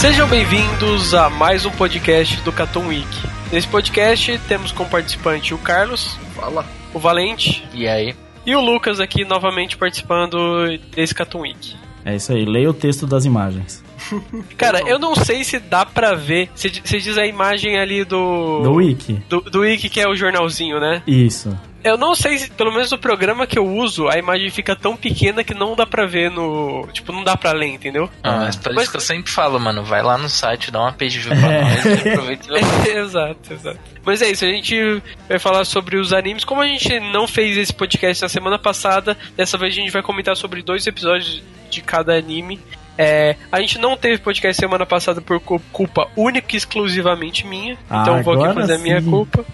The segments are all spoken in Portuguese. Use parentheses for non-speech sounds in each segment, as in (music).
Sejam bem-vindos a mais um podcast do Caton Week. Nesse podcast temos como participante o Carlos, Fala. o Valente E aí? e o Lucas aqui novamente participando desse Caton Week. É isso aí, leia o texto das imagens. (laughs) Cara, eu não sei se dá pra ver. Você você diz a imagem ali do. Do Wiki. Do, do Wiki, que é o jornalzinho, né? Isso. Eu não sei se, pelo menos no programa que eu uso, a imagem fica tão pequena que não dá pra ver no. Tipo, não dá pra ler, entendeu? Ah, mas por Mas- isso que eu sempre falo, mano, vai lá no site, dá uma page view pra É. nós e aproveita e (laughs) exato, exato. Mas é isso, a gente vai falar sobre os animes. Como a gente não fez esse podcast na semana passada, dessa vez a gente vai comentar sobre dois episódios de cada anime. É, a gente não teve podcast semana passada por cu- culpa única e exclusivamente minha. Ah, então vou aqui fazer a minha sim. culpa.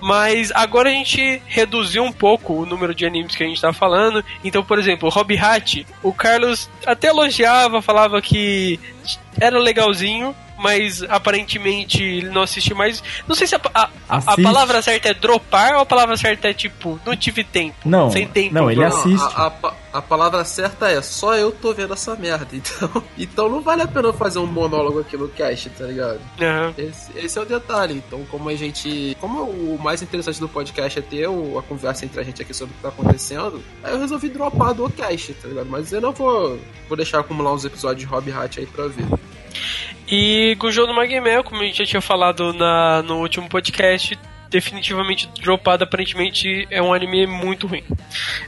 Mas agora a gente reduziu um pouco o número de animes que a gente tá falando. Então, por exemplo, Hobby Hat, o Carlos até elogiava, falava que era legalzinho, mas aparentemente ele não assiste mais. Não sei se a, a, a palavra certa é dropar ou a palavra certa é tipo, não tive tempo. Não, sem tempo. não, ele Não, assiste. A, a pa- a palavra certa é só eu tô vendo essa merda. (laughs) Então, então não vale a pena eu fazer um monólogo aqui no cast, tá ligado? Aham. Esse, esse é o detalhe. Então, como a gente. Como o mais interessante do podcast é ter o- a conversa entre a gente aqui sobre o que tá acontecendo, aí eu resolvi dropar do cast, tá ligado? Mas eu não vou, vou deixar acumular uns episódios de Hobby Hat aí pra ver. E Gujo no Magmel, como a gente já tinha falado na, no último podcast, definitivamente dropado, aparentemente é um anime muito ruim.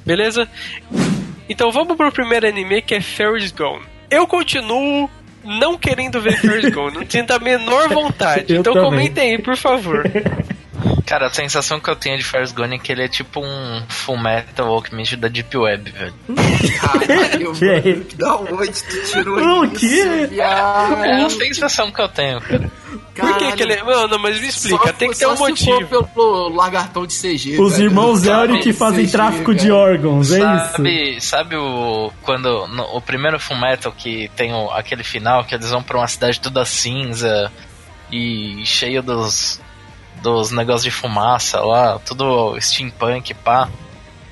Beleza? Então vamos pro primeiro anime que é Fairy's Gone. Eu continuo não querendo ver Fairy's Gone, não sinto a menor (laughs) vontade. Eu então também. comentem aí, por favor. (laughs) Cara, a sensação que eu tenho de Ferris Gone é que ele é tipo um Full Metal Alchemist da Deep Web, velho. Caralho, (laughs) Que é mano. Da onde tu tirou O isso? viado? É a sensação que eu tenho, cara. Por que, que ele é. Não, não, mas me explica, Só tem que ter um motivo. pelo lagartão de CG. Os velho. irmãos Elric que fazem CG, tráfico de órgãos, é isso? Sabe, sabe o. Quando. no- o primeiro Full Metal que tem o- aquele final que eles vão pra uma cidade toda cinza e cheio dos. Dos negócios de fumaça lá, tudo steampunk, pá.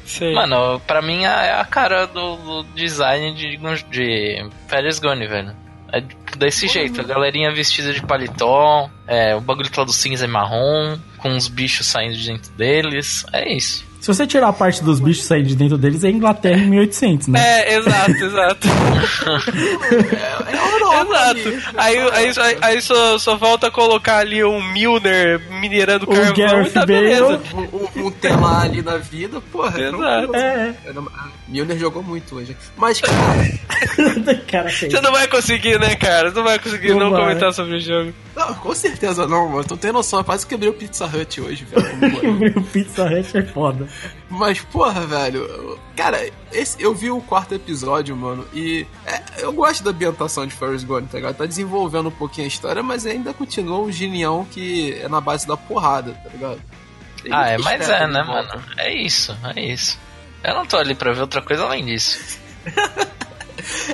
Sei. Mano, pra mim é a cara do, do design de, de Ferris Gone, velho. É desse jeito, a galerinha vestida de paletó, é, o bagulho todo cinza e marrom, com uns bichos saindo de dentro deles. É isso. Se você tirar a parte dos bichos saindo de dentro deles, é Inglaterra em 1800, né? É, exato, exato. É a Europa ali. Exato. Aí, aí, aí, aí só, só falta colocar ali um Milner minerando O carvão Gareth e tá beleza. Um, um, um telar ali na vida, porra. é Exato. É. Milner jogou muito hoje. Mas, cara, (laughs) Cara. Você não vai conseguir, né, cara? Você não vai conseguir Não não, vai. comentar sobre o jogo. não, com certeza não, mano. Tu tem noção, eu quase quebrei o Pizza Hut hoje, velho. (laughs) O Pizza Hut é foda. Mas, porra, velho, cara, esse, eu vi o quarto episódio, mano, e é, eu gosto da ambientação de Ferris Gone, tá ligado? Tá desenvolvendo um pouquinho a história, mas ainda continua um genião que é na base da porrada, tá ligado? Tem Ah, é, mas é, né, volta. mano? É isso, é isso. Eu não tô ali pra ver outra coisa além disso. (laughs)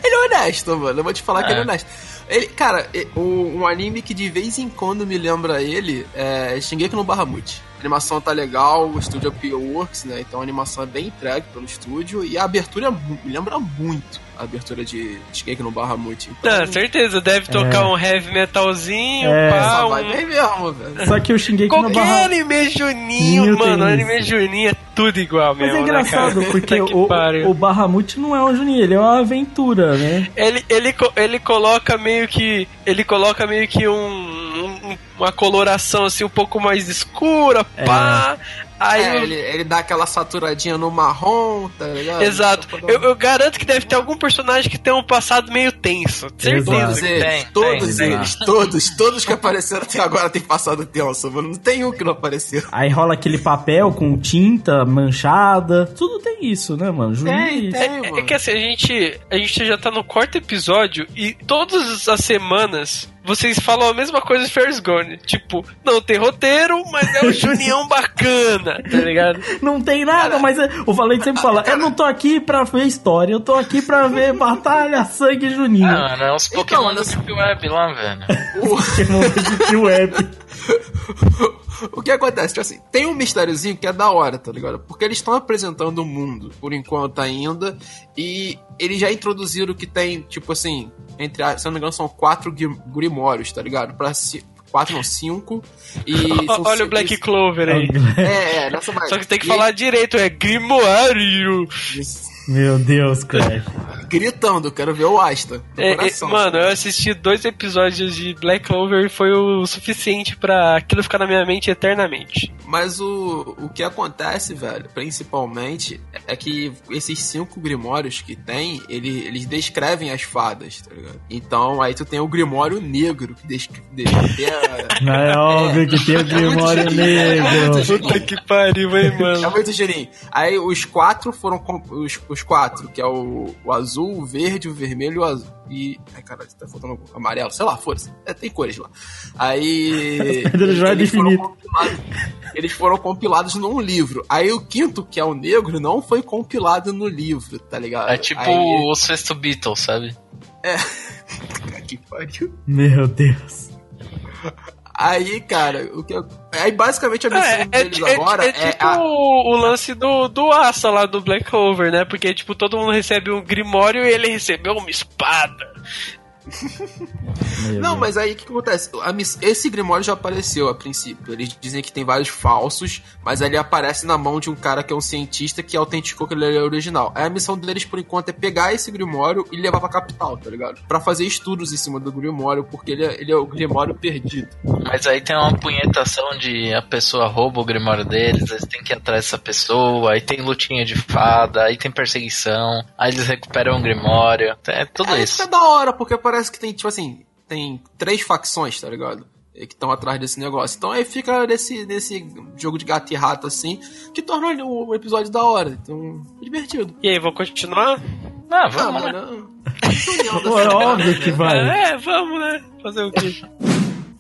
Ele é honesto, mano. Eu vou te falar que É. ele é honesto. Ele, cara, o- um anime que de vez em quando me lembra ele é Shingeki no Bahamut. A animação tá legal, o estúdio é. Works, né? Então a animação é bem entregue pelo estúdio e a abertura me lembra muito abertura de Shingeki no Bahamut. Então, Ah, certeza, deve tocar um heavy metalzinho, É. pá, só um... vai bem mesmo, velho. Só que o Shingeki no Qualquer Barra... anime juninho, Ninho mano, anime juninho é tudo igual Mas mesmo, é engraçado, né, (laughs) porque o, o Bahamut não é um Juninho, ele é uma aventura, né? Ele, ele, ele coloca meio que. Ele coloca meio que um, um um- uma coloração assim um pouco mais escura, pá. Aí É, o- ele, ele dá aquela saturadinha no marrom, tá ligado? Exato. Eu, eu garanto que deve ter algum personagem que tem um passado meio tenso. Certeza. Todos Tem, eles, tem, todos tem. eles, (laughs) todos, todos que apareceram até agora têm passado tenso, mano. Não tem um que não apareceu. Aí rola aquele papel com tinta manchada. Tudo tem isso, né, mano? Juiz. tem, É, mano. é que assim, a gente, a gente já tá no quarto episódio e todas as semanas vocês falam a mesma coisa de Ferris Gone. Tipo, não tem roteiro, mas é um (laughs) Junião bacana, tá ligado? (laughs) Não tem nada, mas é- o Valente sempre fala: Eu não tô aqui pra ver história, eu tô aqui pra ver batalha, sangue juninho. Ah, mano, é uns Então, Pokémon mano, do Deep Web lá, velho. (laughs) Pokémon de web. (laughs) O que acontece? Tipo assim, tem um mistériozinho que é da hora, tá ligado? Porque eles estão apresentando o mundo, por enquanto ainda, e eles já introduziram que tem, tipo assim, entre, se eu não me engano, são quatro gri- grimórios, tá ligado? Pra ci- quatro, não, cinco. E (laughs) Olha o Black Clover aí. É, é, nessa. Só que tem que E falar direito, é Grimoário. eles- Meu Deus, Crash. (laughs) Gritando, quero ver o Asta. É, é, coração. mano, eu assisti dois episódios de Black Clover e foi o suficiente pra aquilo ficar na minha mente eternamente. Mas o, o que acontece, velho, principalmente, é que esses cinco grimórios que tem, ele, eles descrevem as fadas, tá ligado? Então, aí tu tem o grimório negro, que descreve... Não (laughs) é óbvio que tem o Grimório muito Negro. Puta que pariu, hein, É mano. muito geninho. Aí os quatro foram. com- Os, os quatro, que é o, o azul, o verde, o vermelho e o azul. E. Ai, caralho, tá faltando o amarelo. Sei lá, foda-se. É, tem cores lá. Aí. (laughs) Eles, foram eles foram compilados num livro. Aí o quinto, que é o negro, não foi compilado no livro, tá ligado? É tipo Aí, o sexto Beatles, sabe? (laughs) que pariu. Meu Deus. Aí, cara, o que eu... Aí basicamente a missão É, é, deles é- agora é é, tipo a- o, o lance do, do Asa lá do Black Clover, né? Porque, tipo, todo mundo recebe um Grimório e ele recebeu uma espada. Não, mas aí o que, que acontece? A miss- Esse Grimório já apareceu a princípio. Eles dizem que tem vários falsos, mas ele aparece na mão de um cara que é um cientista que autenticou que ele é original. Aí a missão deles, por enquanto, é pegar esse Grimório e levar pra capital, tá ligado? Pra fazer estudos em cima do Grimório, porque ele é, ele é o Grimório perdido. Mas aí tem uma punhetação de a pessoa rouba o grimório deles, eles têm que ir atrás dessa pessoa, aí tem lutinha de fada, aí tem perseguição, aí eles recuperam o grimório, é tudo Aí isso. fica da hora, porque parece que tem, tipo assim, tem três facções, tá ligado? E Que estão atrás desse negócio. Então aí fica nesse, nesse jogo de gato e rato, assim, que torna o episódio da hora. Então, divertido. E aí, vou continuar? Ah, Ah, vamos, né? é (laughs) óbvio que vai. É, vamos, né? Fazer o quê?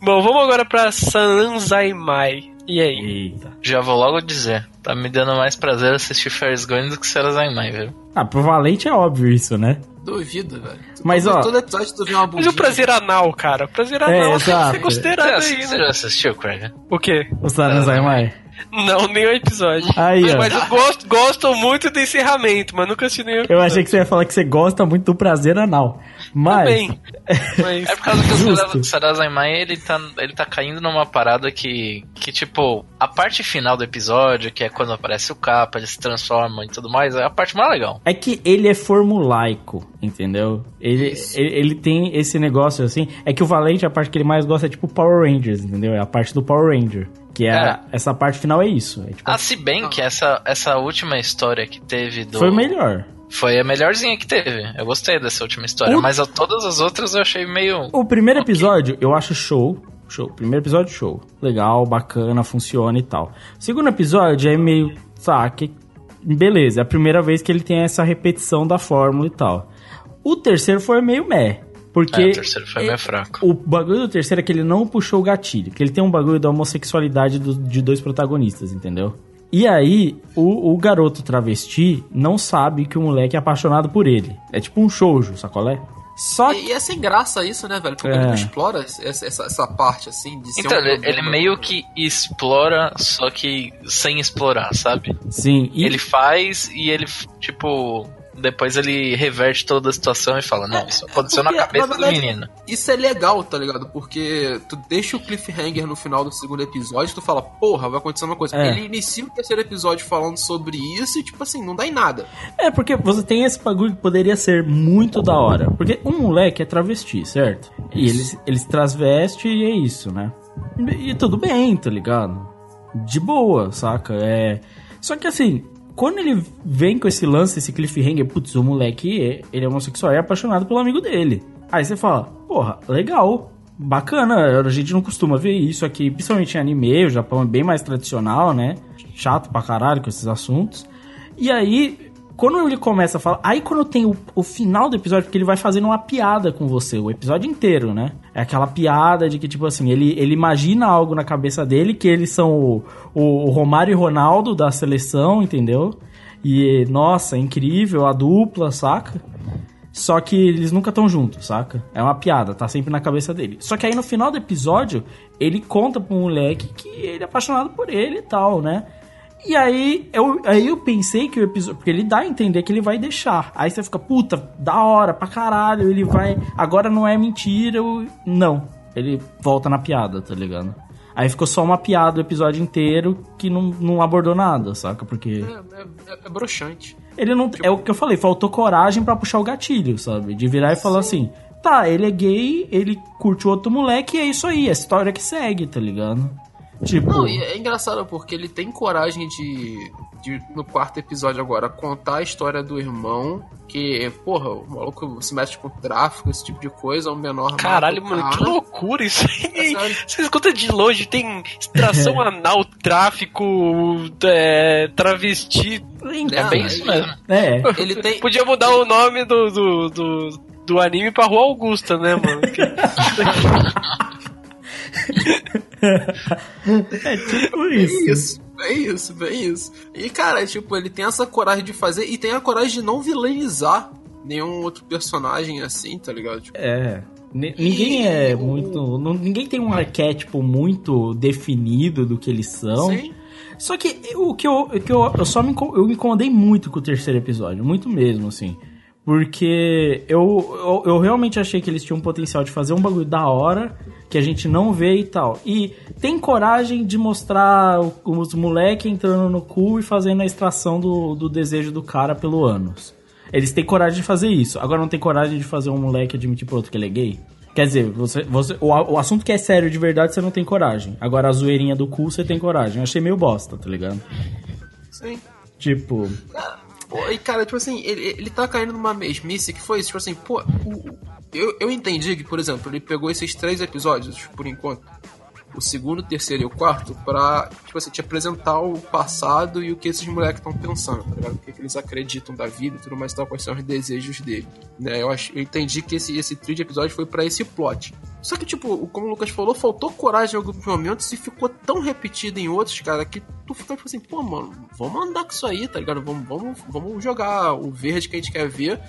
Bom, vamos agora pra Sananzaimai. E aí? Eita. Já vou logo dizer, tá me dando mais prazer assistir Ferris Gone do que Sarazai viu? Ah, pro Valente é óbvio isso, né? Duvido, velho. Mas, todo, ó- Todo episódio tu vê uma Mas bundinha. o prazer anal, cara. O prazer anal tem que exato. ser considerado Você, aí, você né? já assistiu, Craig? O quê? O Saranzai Não, nenhum episódio. Aí, ó. Mas eu gosto, gosto muito do encerramento, mas nunca assisti nenhum Eu achei que você ia falar que você gosta muito do prazer anal. Mas. Também. Mas... É por causa que o Justo. Sarazai ele tá, ele tá caindo numa parada que, que, tipo, a parte final do episódio, que é quando aparece o capa, ele se transforma e tudo mais, é a parte mais legal. É que ele é formulaico, entendeu? Ele, ele, ele tem esse negócio assim. É que o Valente, a parte que ele mais gosta é tipo Power Rangers, entendeu? É a parte do Power Ranger. Que é, É. essa parte final é isso. É tipo, Ah, se bem que essa, essa última história que teve do. foi o melhor. Foi a melhorzinha que teve. Eu gostei dessa última história. O- Mas a, todas as outras eu achei meio. O primeiro episódio eu acho show. Show. Primeiro episódio, show. Legal, bacana, funciona e tal. O segundo episódio é meio. Tá, que. Beleza, é a primeira vez que ele tem essa repetição da fórmula e tal. O terceiro foi meio meh. Porque. É, o terceiro foi meio fraco. O bagulho do terceiro é que ele não puxou o gatilho. Que ele tem um bagulho da homossexualidade do- de dois protagonistas, entendeu? E aí, o, o garoto travesti não sabe que o moleque é apaixonado por ele. É tipo um shoujo, sacolé? Só que. E, e é sem graça isso, né, velho? Porque É. ele não explora essa, essa, essa parte, assim, de ser Então, um ele, ele problema. meio que explora, só que sem explorar, sabe? Sim, e Ele faz e ele, tipo, depois ele reverte toda a situação e fala: Não, isso aconteceu na porque, cabeça na do verdade, menino. Isso é legal, tá ligado? Porque tu deixa o cliffhanger no final do segundo episódio, tu fala, porra, vai acontecer uma coisa. É. Ele inicia o terceiro episódio falando sobre isso e, tipo assim, não dá em nada. É, porque você tem esse bagulho que poderia ser muito da hora. Porque um moleque é travesti, certo? E ele, ele se transveste e é isso, né? E tudo bem, tá ligado? De boa, saca? É. Só que assim, quando ele vem com esse lance, esse cliffhanger, putz, o moleque, ele é homossexual e é apaixonado pelo amigo dele. Aí você fala, porra, legal, bacana, a gente não costuma ver isso aqui, principalmente em anime, o Japão é bem mais tradicional, né? Chato pra caralho com esses assuntos. E aí, quando ele começa a falar. Aí quando tem o, o final do episódio, porque ele vai fazendo uma piada com você, o episódio inteiro, né? É aquela piada de que, tipo assim, ele, ele imagina algo na cabeça dele, que eles são o, o, Romário e Ronaldo da seleção, entendeu? E, nossa, é incrível, a dupla, saca? Só que eles nunca estão juntos, saca? É uma piada, tá sempre na cabeça dele. Só que aí no final do episódio, ele conta pro moleque que ele é apaixonado por ele e tal, né? E aí eu, aí eu pensei que o episódio. Porque ele dá a entender que ele vai deixar. Aí você fica, puta, da hora pra caralho, ele vai. Agora não é mentira. Eu... Não. Ele volta na piada, tá ligado? Aí ficou só uma piada o episódio inteiro que não, não abordou nada, saca? Porque. É, é, é broxante. Ele não. Tipo... É o que eu falei, faltou coragem para puxar o gatilho, sabe? De virar e falar Sim. assim: tá, ele é gay, ele curte o outro moleque e é isso aí, é a história que segue, tá ligado? Tipo. Não, é engraçado porque ele tem coragem de, de, no quarto episódio agora, contar a história do irmão. Que, porra, o maluco se mete com tráfico, esse tipo de coisa, um menor. Caralho, mano, que loucura isso aí. É Você escuta de longe, tem extração (laughs) anal, tráfico, é, travesti. É, é bem isso mesmo. É. Ele tem... Podia mudar o nome do, do, do, do anime pra Rua Augusta, né, mano? (laughs) é tipo isso. É isso, é isso, é isso. E, cara, tipo, ele tem essa coragem de fazer e tem a coragem de não vilanizar nenhum outro personagem assim, tá ligado? Tipo, é. ninguém é muito. Não, ninguém tem um arquétipo muito definido do que eles são. Sim. Só que o que eu, que eu, eu só me, eu me incomodei muito com o terceiro episódio, muito mesmo, assim. Porque eu, eu, eu, realmente achei que eles tinham um potencial de fazer um bagulho da hora, que a gente não vê e tal. E tem coragem de mostrar os moleques entrando no cu e fazendo a extração do, do desejo do cara pelo ânus. Eles têm coragem de fazer isso. Agora não tem coragem de fazer um moleque admitir pro outro que ele é gay? Quer dizer, você, você, o, o assunto que é sério de verdade você não tem coragem. Agora a zoeirinha do cu você tem coragem. Eu achei meio bosta, tá ligado? Sim. Tipo. Pô, e cara, tipo assim, ele, ele tá caindo numa mesmice que foi isso, tipo assim, pô, o, eu, eu entendi que, por exemplo, ele pegou esses três episódios, por enquanto, o segundo, o terceiro e o quarto, pra, tipo assim, te apresentar o passado e o que esses moleques estão pensando, tá ligado? O que, que, eles acreditam da vida e tudo mais, tal, quais são os desejos dele, né? Eu, ach, eu entendi que esse, esse trio de episódios foi para esse plot. Só que, tipo, como o Lucas falou, faltou coragem em alguns momentos e ficou tão repetido em outros, cara, que tu fica tipo assim, pô, mano, vamos andar com isso aí, tá ligado? Vamos, vamos, vamos jogar o verde que a gente quer ver.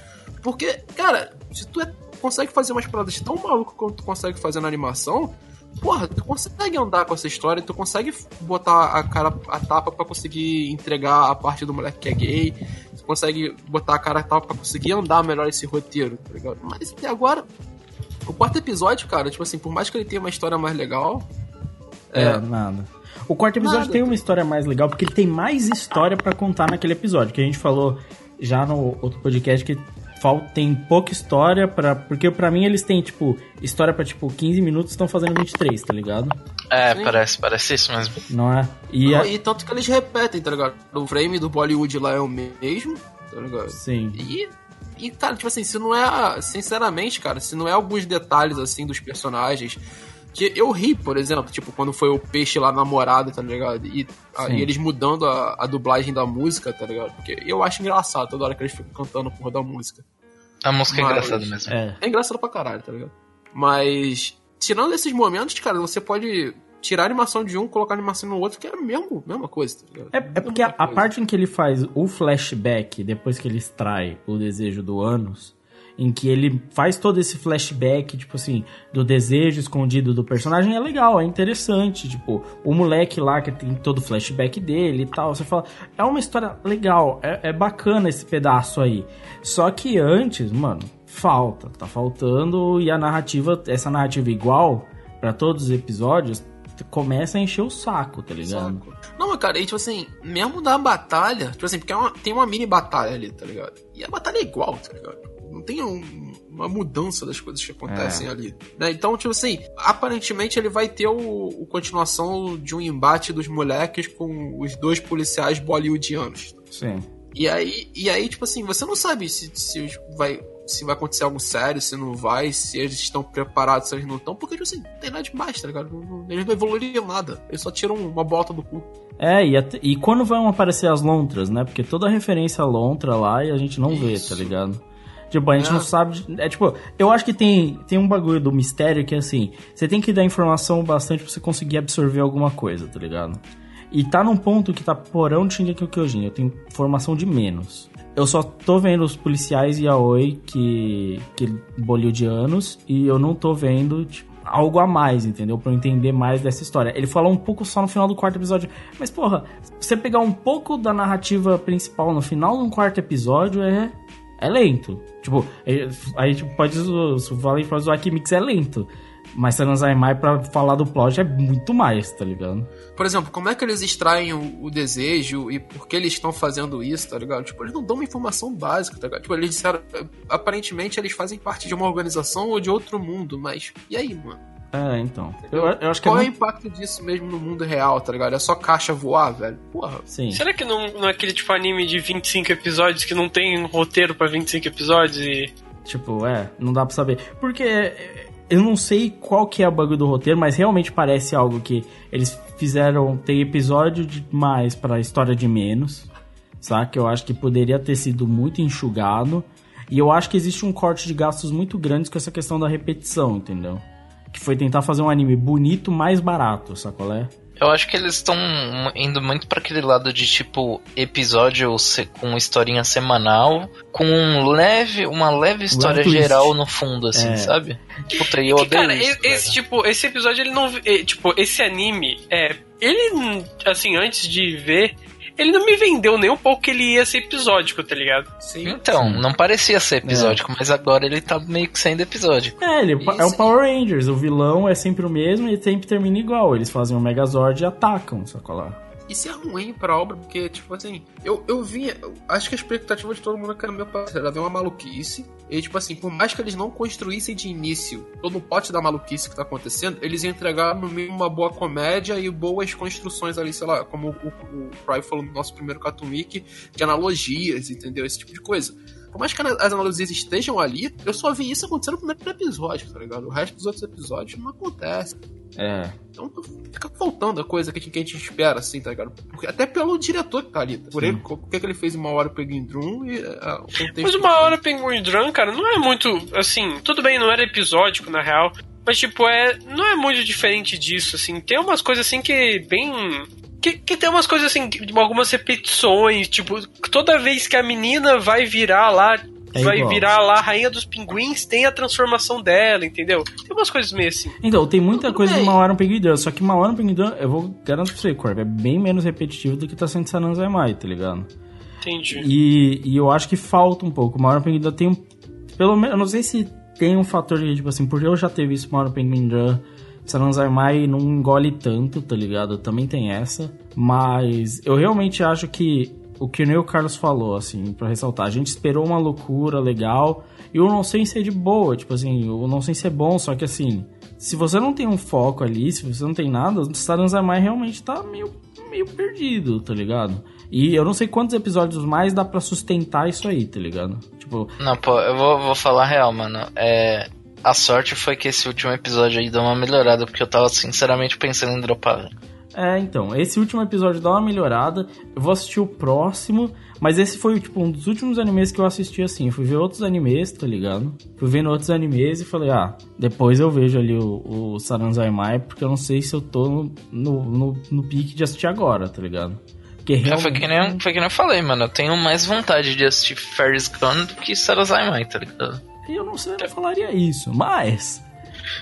Porque, cara, se tu é, consegue fazer umas paradas tão malucas quanto tu consegue fazer na animação, porra, tu consegue andar com essa história, tu consegue botar a cara a tapa para conseguir entregar a parte do moleque que é gay, tu consegue botar a cara a tapa pra conseguir andar melhor esse roteiro, tá ligado? Mas até agora, o quarto episódio, cara, tipo assim, por mais que ele tenha uma história mais legal. É, é nada. O quarto episódio nada. tem uma história mais legal, porque ele tem mais história para contar naquele episódio, que a gente falou já no outro podcast que tem pouca história para porque para mim eles têm tipo história para tipo 15 minutos estão fazendo 23, tá ligado? É, Sim. parece, parece isso mesmo. Não é? E, Não, a... e tanto que eles repetem, tá ligado? O frame do Bollywood lá é o mesmo, tá ligado? Sim. E e, cara, tipo assim, se não é. Sinceramente, cara, se não é alguns detalhes, assim, dos personagens. Que eu ri, por exemplo, tipo, quando foi o peixe lá namorado, tá ligado? E, a, e eles mudando a, a, dublagem da música, tá ligado? Porque eu acho engraçado toda hora que eles ficam cantando a porra da música. A música Mas, é engraçada mesmo. É. é engraçado pra caralho, tá ligado? Mas, tirando esses momentos, cara, você pode tirar a animação de um, colocar a animação no outro, que é a mesma, mesma coisa, tá ligado? É, é porque a, a, parte em que ele faz o flashback, depois que ele extrai o desejo do Anos, em que ele faz todo esse flashback, tipo assim, do desejo escondido do personagem, é legal, é interessante. Tipo, o moleque lá que tem todo o flashback dele e tal. Você fala, é uma história legal, é, é bacana esse pedaço aí. Só que antes, mano, falta, tá faltando, e a narrativa, essa narrativa igual para todos os episódios, começa a encher o saco, tá ligado? Saco. Não, cara, e tipo assim, mesmo da batalha, tipo assim, porque é uma, tem uma mini batalha ali, tá ligado? E a batalha é igual, tá ligado? Não tem um. uma mudança das coisas que acontecem é. ali. Né? Então, tipo assim, aparentemente ele vai ter o, o, continuação de um embate dos moleques com os dois policiais bollywoodianos. Sim. E aí, e aí, tipo assim, você não sabe se, se vai se vai acontecer algo sério, se não vai, se eles estão preparados, se eles não estão, porque, tipo assim, não tem nada demais, tá ligado? Eles não evoluiriam nada, eles só tiram uma bota do cu. É, e, até, e quando vão aparecer as lontras, né? Porque toda referência a lontra lá e a gente não Isso. vê, tá ligado? Tipo, a gente não sabe. É tipo, eu acho que tem, tem um bagulho do mistério que é assim: você tem que dar informação bastante pra você conseguir absorver alguma coisa, tá ligado? E tá num ponto que tá porão de Shingeki Kyojin. Eu tenho informação de menos. Eu só tô vendo os policiais yaoi que, que bollywoodianos e eu não tô vendo, tipo, algo a mais, entendeu? Pra eu entender mais dessa história. Ele falou um pouco só no final do quarto episódio. Mas, porra, você pegar um pouco da narrativa principal no final do quarto episódio é. É lento. Tipo, é, a gente pode. Se o Valente pode zoar que Mix é lento. Mas Sanazai pra falar do plot é muito mais, tá ligado? Por exemplo, como é que eles extraem o, o, desejo e por que eles estão fazendo isso, tá ligado? Tipo, eles não dão uma informação básica, tá ligado? Tipo, eles disseram, aparentemente eles fazem parte de uma organização ou de outro mundo, mas e aí, mano? É, então. Eu, eu acho que é Qual é, é o impacto disso mesmo no mundo real, tá ligado? É só caixa voar, velho? Porra. Sim. Será que não, não é aquele tipo anime de 25 episódios que não tem um roteiro pra 25 episódios e. Tipo, é, não dá pra saber. Porque eu não sei qual que é o bagulho do roteiro, mas realmente parece algo que eles fizeram. Tem episódio de mais pra história de menos, sabe? Eu acho que poderia ter sido muito enxugado. E eu acho que existe um corte de gastos muito grande com essa questão da repetição, entendeu? Que foi tentar fazer um anime bonito, mais barato, sacolé? Eu acho que eles estão indo muito para aquele lado de tipo episódio com historinha semanal, com um leve, uma leve história geral no fundo, assim, é. sabe? Puta, eu odeio cara, isso, esse tipo, esse episódio ele não, tipo, esse anime é, ele assim antes de ver ele não me vendeu nem um pouco que ele ia ser episódico, tá ligado? Sim. Então, não parecia ser episódico, é. mas agora ele tá meio que sendo episódico. É, ele é o Power Rangers, o vilão é sempre o mesmo e sempre termina igual. Eles fazem um Megazord e atacam, sacolar. Isso é ruim pra obra, porque, tipo assim, eu, eu vi. Acho que a expectativa de todo mundo que era meu parceiro. Era ver uma maluquice. E, tipo assim, por mais que eles não construíssem de início todo o pote da maluquice que tá acontecendo, eles entregaram no meio uma boa comédia e boas construções ali, sei lá, como o, o, o Fry falou no nosso primeiro Cartoon Week, de analogias, entendeu? Esse tipo de coisa. Por mais que as analogias estejam ali, eu só vi isso acontecendo no primeiro episódio, tá ligado? O resto dos outros episódios não acontece. É. Então fica faltando a coisa que, que a gente espera, assim, tá ligado? Porque, até pelo diretor que tá ali. Por Sim. ele, o que, que ele fez uma hora Penguin Drum e. Uh, Mas uma hora Penguin Drum, cara, não é muito. Assim, tudo bem, não era episódico, na real. Mas, tipo, é. Não é muito diferente disso, assim. Tem umas coisas assim que bem que, que tem umas coisas assim, algumas repetições, tipo, toda vez que a menina vai virar lá, é vai igual. virar lá a rainha dos pinguins, tem a transformação dela, entendeu? Tem umas coisas meio assim. Então, tem muita coisa bem. de Mauaran Penguin Drum, só que Mauaran Penguin Drum, eu vou garantir pra você, Corvo, é bem menos repetitivo do que tá sendo Sananzai tá ligado? Entendi. E, e eu acho que falta um pouco. Mauaran Penguin Drum tem um... Pelo menos, eu não sei se tem um fator de, tipo assim, porque eu já teve isso Mauaran Penguin Drum Saranzarmai não engole tanto, tá ligado? Também tem essa. Mas eu realmente acho que o que o Carlos falou, assim, para ressaltar, a gente esperou uma loucura legal e o nonsense é de boa, tipo assim, o nonsense é bom, só que assim, se você não tem um foco ali, se você não tem nada, o Saranzarmai realmente tá meio, meio perdido, tá ligado? E eu não sei quantos episódios mais dá para sustentar isso aí, tá ligado? Tipo. Não, pô, eu vou, vou falar real, mano. É. A sorte foi que esse último episódio aí deu uma melhorada, porque eu tava sinceramente pensando em dropar. É, então, esse último episódio dá uma melhorada. Eu vou assistir o próximo, mas esse foi tipo um dos últimos animes que eu assisti assim. Eu fui ver outros animes, tá ligado? Fui vendo outros animes e falei, ah, depois eu vejo ali o, o Saranzai Mai, porque eu não sei se eu tô no, no, no, no pique de assistir agora, tá ligado? Porque realmente... foi, que nem, foi que nem eu falei, mano. Eu tenho mais vontade de assistir Ferris Gone do que Saranzai Mai, tá ligado? eu não sei, eu falaria isso, mas.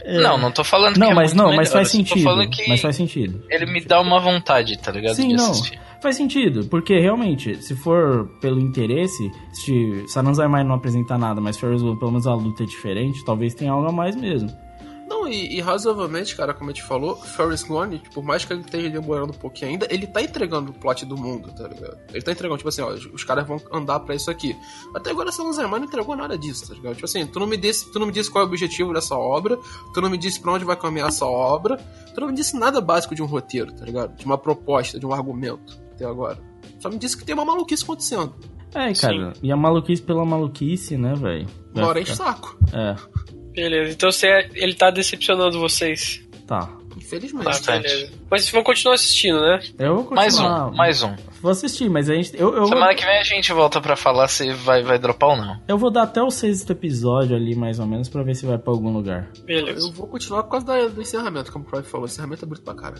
É... Não, não tô falando não, que é mas é não, melhor, mas faz sentido. mas faz sentido. Ele me dá uma vontade, tá ligado? Sim, não. Faz sentido, porque realmente, se for pelo interesse, se Mai não apresentar nada, mas Bueller, pelo menos a luta é diferente, talvez tenha algo a mais mesmo. Não, e, e, razoavelmente, cara, como a gente falou, Ferris Gone, por mais que ele esteja demorando um pouquinho ainda, ele tá entregando o plot do mundo, tá ligado? Ele tá entregando, tipo assim, ó, os caras vão andar pra isso aqui. Até agora essa Lanzerman não entregou nada disso, tá ligado? Tipo assim, tu não me disse, tu não me disse qual é o objetivo dessa obra, tu não me disse pra onde vai caminhar essa obra, tu não me disse nada básico de um roteiro, tá ligado? De uma proposta, de um argumento, até agora. Só me disse que tem uma maluquice acontecendo. É, cara, Sim. e a maluquice pela maluquice, né, velho? Bora em saco. É. Beleza, então você, é, ele tá decepcionando vocês. Tá. Infelizmente. Tá, beleza. Mas vocês vão continuar assistindo, né? Eu vou continuar. Mais um, mais um. Vou assistir, mas a gente. Eu, eu Semana vou... que vem a gente volta pra falar se vai, vai dropar ou não. Eu vou dar até o sexto episódio ali, mais ou menos, pra ver se vai pra algum lugar. Beleza. Eu vou continuar por causa da, do encerramento, como o Croy falou. O encerramento é bonito pra cara.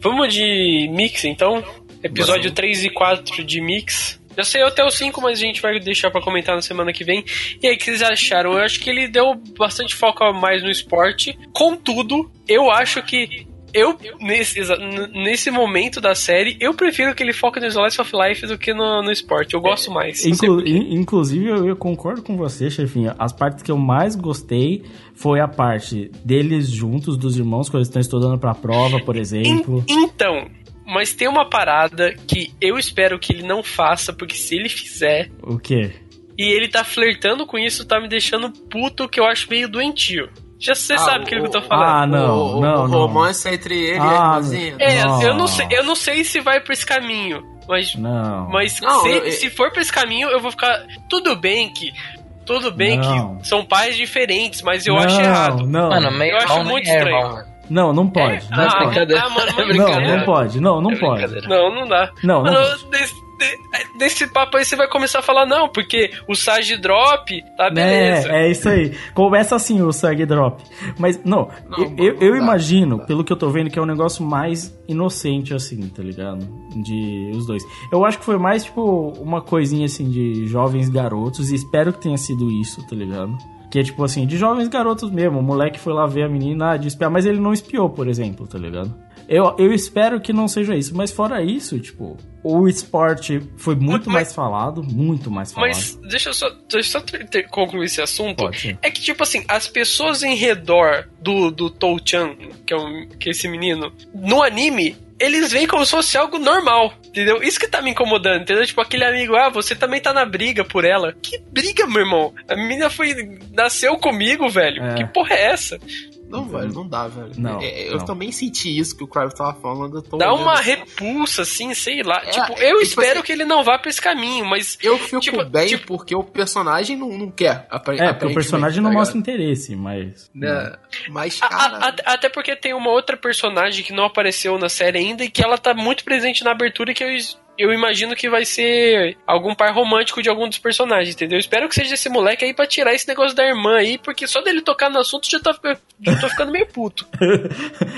Vamos de mix, então? Episódio Bora. 3 e 4 de mix. Eu sei até o 5, mas a gente vai deixar para comentar na semana que vem. E aí, o que vocês acharam? Eu acho que ele deu bastante foco mais no esporte. Contudo, eu acho que eu, nesse, nesse momento da série, eu prefiro que ele foque no Slice of Life do que no, no esporte. Eu gosto mais. Inclu inclusive, eu, eu, concordo com você, chefinha. As partes que eu mais gostei foi a parte deles juntos, dos irmãos, quando eles estão estudando pra prova, por (laughs) exemplo. então, mas tem uma parada que eu espero que ele não faça, porque se ele fizer. O quê? E ele tá flertando com isso, tá me deixando puto, que eu acho meio doentio. Já você ah, sabe o que eu tô falando. Ah, não, o, não, o não. romance entre ele ah, e a irmãzinha. É, não. eu não sei, eu não sei se vai pra esse caminho. Mas, não. mas não, se, eu, se for pra esse caminho, eu vou ficar. Tudo bem que tudo bem não. que são pais diferentes, mas eu não, acho errado. Não, Mano, meio eu acho muito é estranho. Irmão. Não, não pode. É? Não, Ah, brincadeira. ah, mano, É não, não pode. Não, não É pode. Não, não dá. Não, não. Mano, desse, de- desse papo aí você vai começar a falar, não, porque o Sage Drop, tá beleza. É, é isso aí. Começa assim o Sag Drop. Mas, não, Não, eu, mano, eu, eu dá, imagino, pelo que eu tô vendo, que é um negócio mais inocente, assim, tá ligado? De os dois. Eu acho que foi mais, tipo, uma coisinha, assim, de jovens garotos, e espero que tenha sido isso, tá ligado? Que é, tipo assim, de jovens garotos mesmo. O moleque foi lá ver a menina de espiar, mas ele não espiou, por exemplo, tá ligado? Eu, eu espero que não seja isso, mas fora isso, tipo, o esporte foi muito Mas- mais falado, muito mais falado. Mas deixa eu só, deixa eu só ter- ter- concluir esse assunto. Pode. É que, tipo assim, as pessoas em redor do, do Tou-chan, que, é um, que é esse menino, no anime, eles veem como se fosse algo normal, entendeu? Isso que tá me incomodando, entendeu? Tipo, aquele amigo, ah, você também tá na briga por ela. Que briga, meu irmão? A menina foi. nasceu comigo, velho. É. Que porra é essa? Não, velho, não dá, velho. Não, É, eu não. também senti isso que o Crave tava falando. Eu tô Dá uma assim. repulsa, assim, sei lá. É, tipo, é, eu tipo espero assim- que ele não vá pra esse caminho, mas. Eu fico Tipo- bem tipo- porque o personagem não, não quer. É, porque o personagem tá não ligado? mostra interesse, mas. Né? Mas, A- cara. a- a- até porque tem uma outra personagem que não apareceu na série ainda e que ela tá muito presente na abertura e que eu, eu imagino que vai ser algum par romântico de algum dos personagens, entendeu? Eu espero que seja esse moleque aí pra tirar esse negócio da irmã aí, porque só dele tocar no assunto já, tá, já tô ficando meio puto.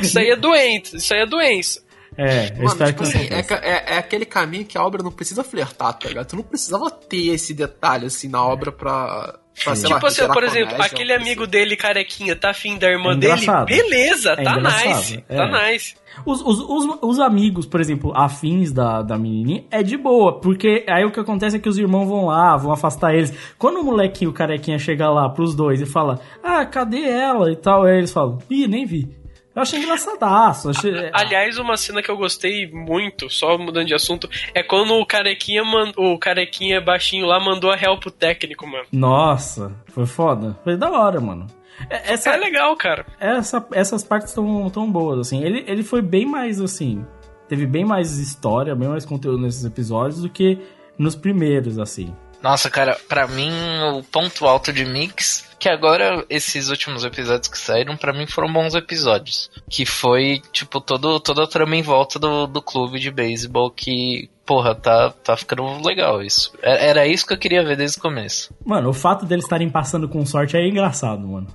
Isso aí é doente, isso aí é doença. É, eu Mano, espero tipo que assim, é, é, é aquele caminho que a obra não precisa flertar, tá ligado? Tu não precisava ter esse detalhe, assim, na obra pra. pra sei lá, tipo assim, por exemplo, comédia, aquele amigo assim. dele carequinha tá afim da irmã É dele, beleza, É tá nice, é. tá nice. Os, os, os, os amigos, por exemplo, afins da, da menininha, é de boa, porque aí o que acontece é que os irmãos vão lá, vão afastar eles. Quando o molequinho, o carequinha, chega lá pros dois e fala, ah, cadê ela e tal, aí eles falam, ih, nem vi. Eu achei engraçadaço. Achei... Aliás, uma cena que eu gostei muito, só mudando de assunto, é quando o carequinha, man... o carequinha baixinho lá mandou a real pro técnico, mano. Nossa, foi foda. Foi da hora, mano. É- Essa, É legal, cara. essa, essas partes estão tão boas, assim. Ele, ele foi bem mais, assim... Teve bem mais história, bem mais conteúdo nesses episódios do que nos primeiros, assim. Nossa, cara, pra mim o ponto alto de Mix, que agora esses últimos episódios que saíram, pra mim foram bons episódios. Que foi, tipo, todo, toda a trama em volta do, do clube de beisebol que, porra, tá, tá ficando legal isso. Era, era isso que eu queria ver desde o começo. Mano, o fato deles estarem passando com sorte é engraçado, mano.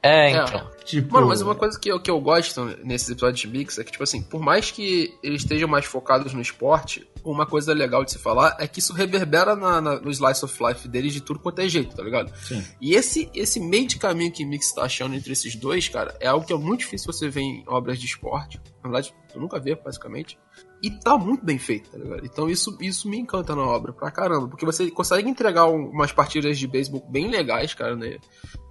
É, É. então. Tipo... Mano, mas uma coisa que eu, que eu gosto nesses episódios de Mix é que, tipo assim, por mais que eles estejam mais focados no esporte, uma coisa legal de se falar é que isso reverbera na, na- no slice of life deles de tudo quanto é jeito, tá ligado? Sim. E esse, esse meio de caminho que Mix tá achando entre esses dois, cara, é algo que é muito difícil você ver em obras de esporte. Na verdade, eu nunca vi, basicamente. E tá muito bem feito, tá ligado? Então isso, isso me encanta na obra pra caramba. Porque você consegue entregar um- umas partidas de beisebol bem legais, cara, né?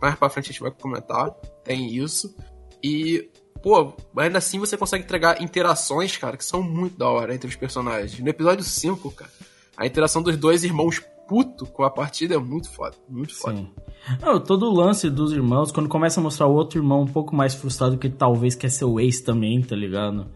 Mais pra frente a gente vai comentar. Tem isso. E, pô, ainda assim você consegue entregar interações, cara, que são muito da hora entre os personagens. No episódio 5, cara, a interação dos dois irmãos puto com a partida é muito foda. Muito foda. Sim. Não, todo o lance dos irmãos, quando começa a mostrar o outro irmão um pouco mais frustrado que talvez quer ser o ex também, tá ligado?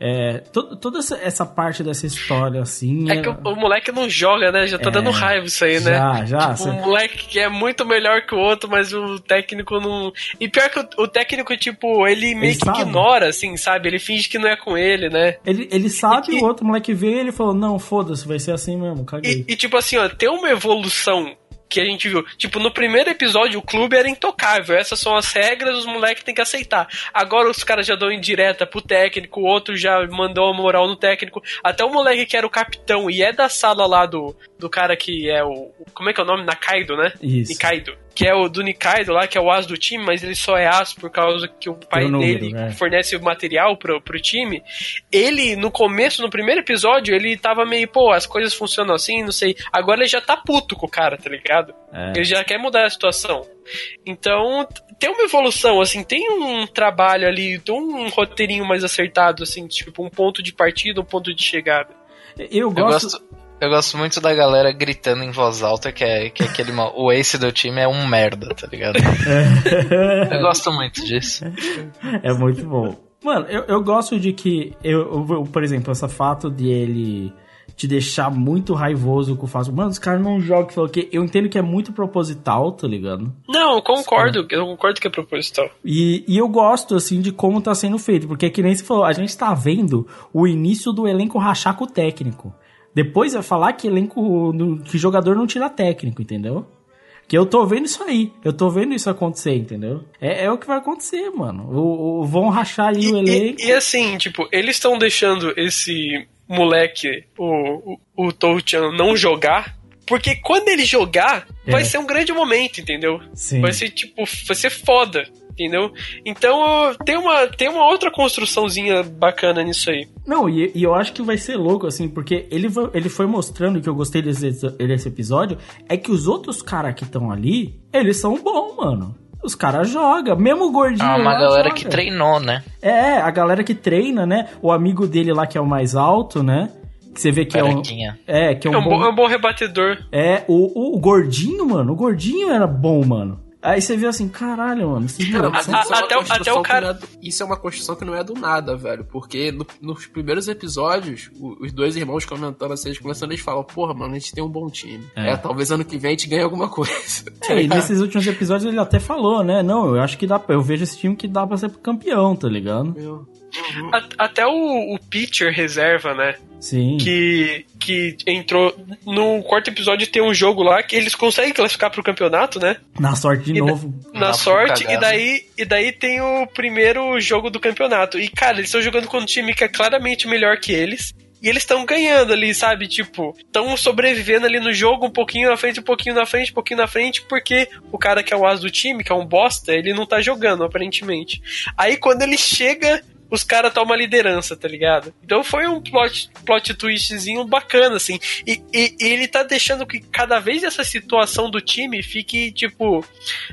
É, to, toda essa, essa, parte dessa história, assim. É, é... que o, o, moleque não joga, né? Já tá é, dando raiva isso aí, né? Já, já. Tipo, O moleque que é muito melhor que o outro, mas o técnico não. E pior que o, o técnico, tipo, ele meio ele que sabe. ignora, assim, sabe? Ele finge que não é com ele, né? Ele, ele sabe, e, o outro moleque vê e ele falou: Não, foda-se, vai ser assim mesmo, caguei. E, e tipo assim, ó, tem uma evolução que a gente viu. Tipo, no primeiro episódio o clube era intocável. Essas são as regras, os moleques têm que aceitar. Agora os caras já dão indireta pro técnico, o outro já mandou a moral no técnico. Até o moleque que era o capitão e é da sala lá do, do cara que é o. Como é que é o nome? Nakaido, né? Isso. Nikaido que é o do Nikaido lá, que é o as do time, mas ele só é as por causa que o pai número, dele né? fornece o material pro, pro time. Ele, no começo, no primeiro episódio, ele tava meio, pô, as coisas funcionam assim, não sei. Agora ele já tá puto com o cara, tá ligado? É. Ele já quer mudar a situação. Então, tem uma evolução, assim, tem um trabalho ali, tem um roteirinho mais acertado, assim, tipo, um ponto de partida, um ponto de chegada. Eu gosto... Eu gosto eu gosto muito da galera gritando em voz alta que é, que é aquele. o ace do time é um merda, tá ligado? É. eu gosto muito disso. É muito bom. Mano, eu, eu gosto de que. Eu, eu, por exemplo, esse fato de ele te deixar muito raivoso com o fato. Mano, os caras não jogam. Falou que eu entendo que é muito proposital, tá ligado? Não, eu concordo. Eu concordo que é proposital. E, e eu gosto, assim, de como tá sendo feito. Porque, que nem você falou, a gente tá vendo o início do elenco rachar com o técnico. Depois vai falar que elenco, que jogador não tira técnico, entendeu? Que eu tô vendo isso aí. Eu tô vendo isso acontecer, entendeu? É, é o que vai acontecer, mano. O, o vão rachar ali e, o elenco. E, e assim, tipo, eles estão deixando esse moleque, o, o, o Touchan, não jogar. Porque quando ele jogar, é. vai ser um grande momento, entendeu? Sim. Vai ser, tipo, vai ser foda entendeu? Então tem uma, tem uma outra construçãozinha bacana nisso aí. Não, e, e, eu acho que vai ser louco, assim, porque ele, ele foi mostrando que eu gostei desse, desse episódio, é que os outros caras que estão ali, eles são bons, mano. Os caras jogam, mesmo o gordinho. Ah, uma galera joga. que treinou, né? É, a galera que treina, né? O amigo dele lá que é o mais alto, né? Que você vê que é um. É, que é um, é um bom, bom, é um bom rebatedor. É, o, o, o gordinho, mano, o gordinho era bom, mano. Aí você vê assim, caralho, mano. Cara, a, a, até, até o cara. É isso é uma construção que não é do nada, velho. Porque no, nos primeiros episódios, os dois irmãos comentando assim, eles começando, eles falam, porra, mano, a gente tem um bom time. É, é talvez ano que vem a gente ganhe alguma coisa. (laughs) É, e nesses últimos episódios ele até falou, né? Não, eu acho que dá Eu vejo esse time que dá pra ser campeão, tá ligado? Meu. Uhum. Até o, o pitcher reserva, né? Sim. Que, que entrou. No quarto episódio tem um jogo lá que eles conseguem classificar pro campeonato, né? Na sorte de e novo. Na, na sorte, e daí, e daí tem o primeiro jogo do campeonato. E, cara, eles estão jogando com um time que é claramente melhor que eles. E eles estão ganhando ali, sabe? Tipo, estão sobrevivendo ali no jogo um pouquinho na frente, um pouquinho na frente, um pouquinho na frente, porque o cara que é o as do time, que é um bosta, ele não tá jogando, aparentemente. Aí quando ele chega os caras tomam a liderança, tá ligado? Então foi um plot, plot twistzinho bacana, assim. E, e, e, ele tá deixando que cada vez essa situação do time fique, tipo,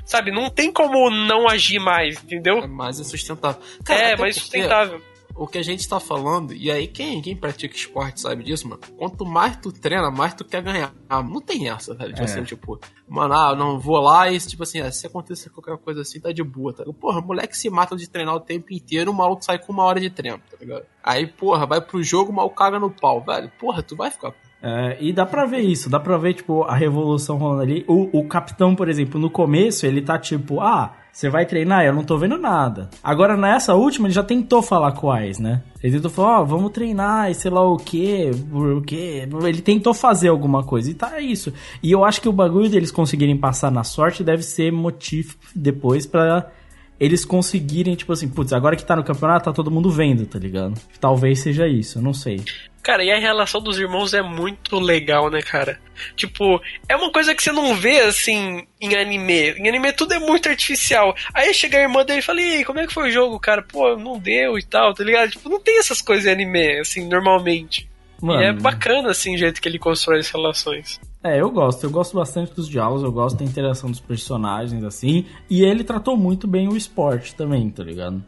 sabe, não tem como não agir mais, entendeu? É mais insustentável. Cara, é, mais sustentável o que a gente tá falando, e aí quem, quem pratica esporte sabe disso, mano. Quanto mais tu treina, mais tu quer ganhar. Ah, não tem essa, velho. Tipo é. assim, tipo, mano, ah, não vou lá e, tipo assim, ah, se acontecer qualquer coisa assim, tá de boa, tá? Porra, moleque se mata de treinar o tempo inteiro, o maluco sai com uma hora de treino, tá ligado? Aí, porra, vai pro jogo, mal caga no pau, velho. Porra, tu vai ficar é, e dá pra ver isso, dá pra ver, tipo, a revolução rolando ali. O, o capitão, por exemplo, no começo, ele tá tipo, ah, você vai treinar? Eu não tô vendo nada. Agora, nessa última, ele já tentou falar com o Ais, né? Ele tentou falar, ó, oh, vamos treinar e sei lá o que, o que. Ele tentou fazer alguma coisa. E tá isso. E eu acho que o bagulho deles conseguirem passar na sorte deve ser motivo depois para eles conseguirem, tipo assim, putz, agora que tá no campeonato, tá todo mundo vendo, tá ligado? Talvez seja isso, eu não sei. Cara, e a relação dos irmãos é muito legal, né, cara? Tipo, é uma coisa que você não vê assim em anime. Em anime tudo é muito artificial. Aí chega a irmã dele e fala: E aí, como é que foi o jogo, cara? Pô, não deu e tal, tá ligado? Tipo, não tem essas coisas em anime, assim, normalmente. Mano. E é bacana, assim, o jeito que ele constrói as relações. É, eu gosto. Eu gosto bastante dos diálogos, eu gosto da interação dos personagens, assim. E ele tratou muito bem o esporte também, tá ligado?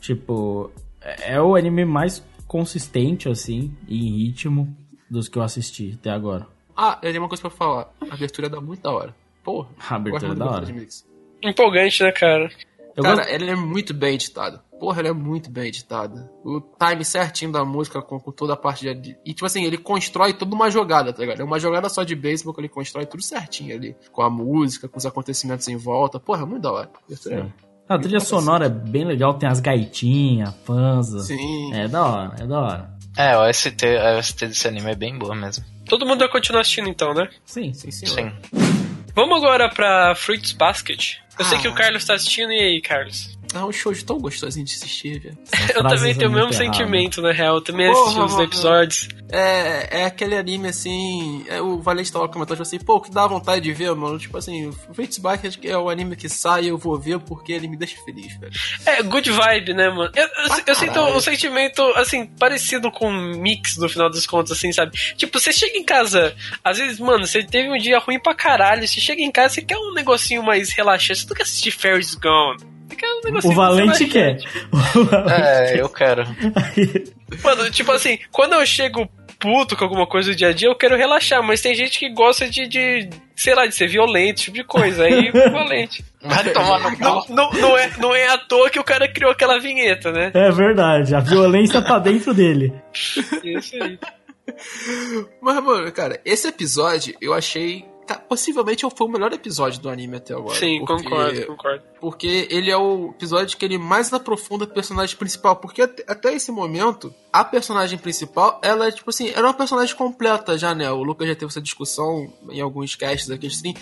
Tipo, é é o anime mais consistente, assim, em ritmo dos que eu assisti até agora. Ah, eu tenho uma coisa pra falar. A abertura dá muito da hora. Porra. A abertura gosto é da hora. de Mix. Empolgante, né, cara? Eu Cara, gosto- ela é muito bem editada. Porra, ela é muito bem editada. O time certinho da música com, com toda a parte de. E, tipo assim, ele constrói toda uma jogada, tá ligado? É uma jogada só de beisebol que ele constrói tudo certinho ali. Com a música, com os acontecimentos em volta. Porra, muito da hora. É- A trilha sonora é bem legal, tem as gaitinhas, fanza. Sim. É da hora, é da hora. É, o ST, a ST desse anime é bem boa mesmo. Todo mundo vai continuar assistindo então, né? Sim, Sim, senhor. Sim. Vamos agora pra Fruits Basket. Eu sei Ah. que o Carlos tá assistindo, e aí, Carlos? É um show de tão gostosinho de assistir, velho. (laughs) Eu também tenho o mesmo erradas. sentimento, na real. Eu também Porra, assisti os episódios. É, é aquele anime assim. É, o Valente tava comentando tipo assim, pô, que dá vontade de ver, mano. Tipo assim, o Fates Basket é o anime que sai e eu vou ver porque ele me deixa feliz, velho. É, good vibe, né, mano? Eu, eu, Ah, eu sinto um sentimento, assim, parecido com um mix no final das contas, assim, sabe? Tipo, você chega em casa, às vezes, mano, você teve um dia ruim pra caralho, você chega em casa, você quer um negocinho mais relaxante, você não quer assistir Ferris Gone. Um negocinho O Valente quer. É, eu quero. Mano, tipo assim, quando eu chego puto com alguma coisa do dia a dia, eu quero relaxar, mas tem gente que gosta de, de sei lá, de ser violento, tipo de coisa. Aí, (laughs) valente. Vai tomar no Não, não, não, é, não é à toa que o cara criou aquela vinheta, né? É verdade, a violência tá dentro dele. Isso aí. Mas, mano, cara, esse episódio eu achei. Ca- Possivelmente foi o melhor episódio do anime até agora. Sim, porque- concordo, concordo. Porque ele é o episódio que ele mais aprofunda o personagem principal. Porque até, até esse momento, a personagem principal, ela é tipo assim, era uma personagem completa já, né? O Lucas já teve essa discussão em alguns casts aqui, assim,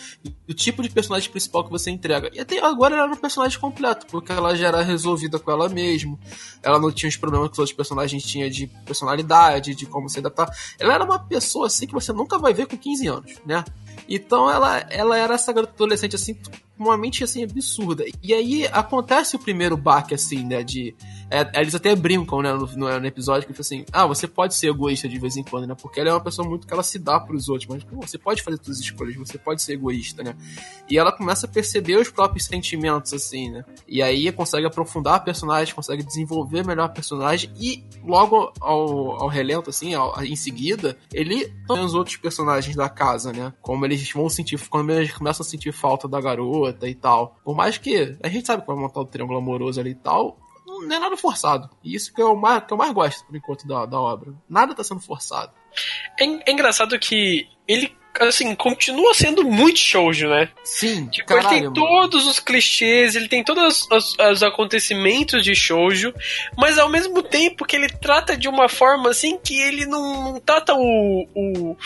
do tipo de personagem principal que você entrega. E até agora ela era um personagem completo, porque ela já era resolvida com ela mesma. Ela não tinha os problemas que os outros personagens tinham de personalidade, de como se adaptar. Ela era uma pessoa assim que você nunca vai ver com 15 anos, né? Então ela, ela era essa garota adolescente assim, uma mente assim absurda. E aí acontece o primeiro baque assim, né, de é, eles até brincam, né, no, no, episódio que tipo assim, ah, você pode ser egoísta de vez em quando, né? Porque ela é uma pessoa muito que ela se dá pros outros, mas pô, você pode fazer suas escolhas, você pode ser egoísta, né? E ela começa a perceber os próprios sentimentos assim, né? E aí consegue aprofundar a personagem, consegue desenvolver melhor a personagem e logo ao, ao relento assim, ao- em seguida, ele os outros personagens da casa, né? Como eles vão sentir, como eles começam a sentir falta da garota e tal. Por mais que a gente sabe que vai montar o triângulo amoroso ali e tal, não é nada forçado. E isso que eu mais, que eu mais gosto, por enquanto, da, da obra. Nada tá sendo forçado. É, é engraçado que ele, assim, continua sendo muito shoujo, né? Sim, Tipo, caralho, ele tem mano. todos os clichês, ele tem todos os, os acontecimentos de shoujo, mas ao mesmo tempo que ele trata de uma forma assim que ele não, não trata o, o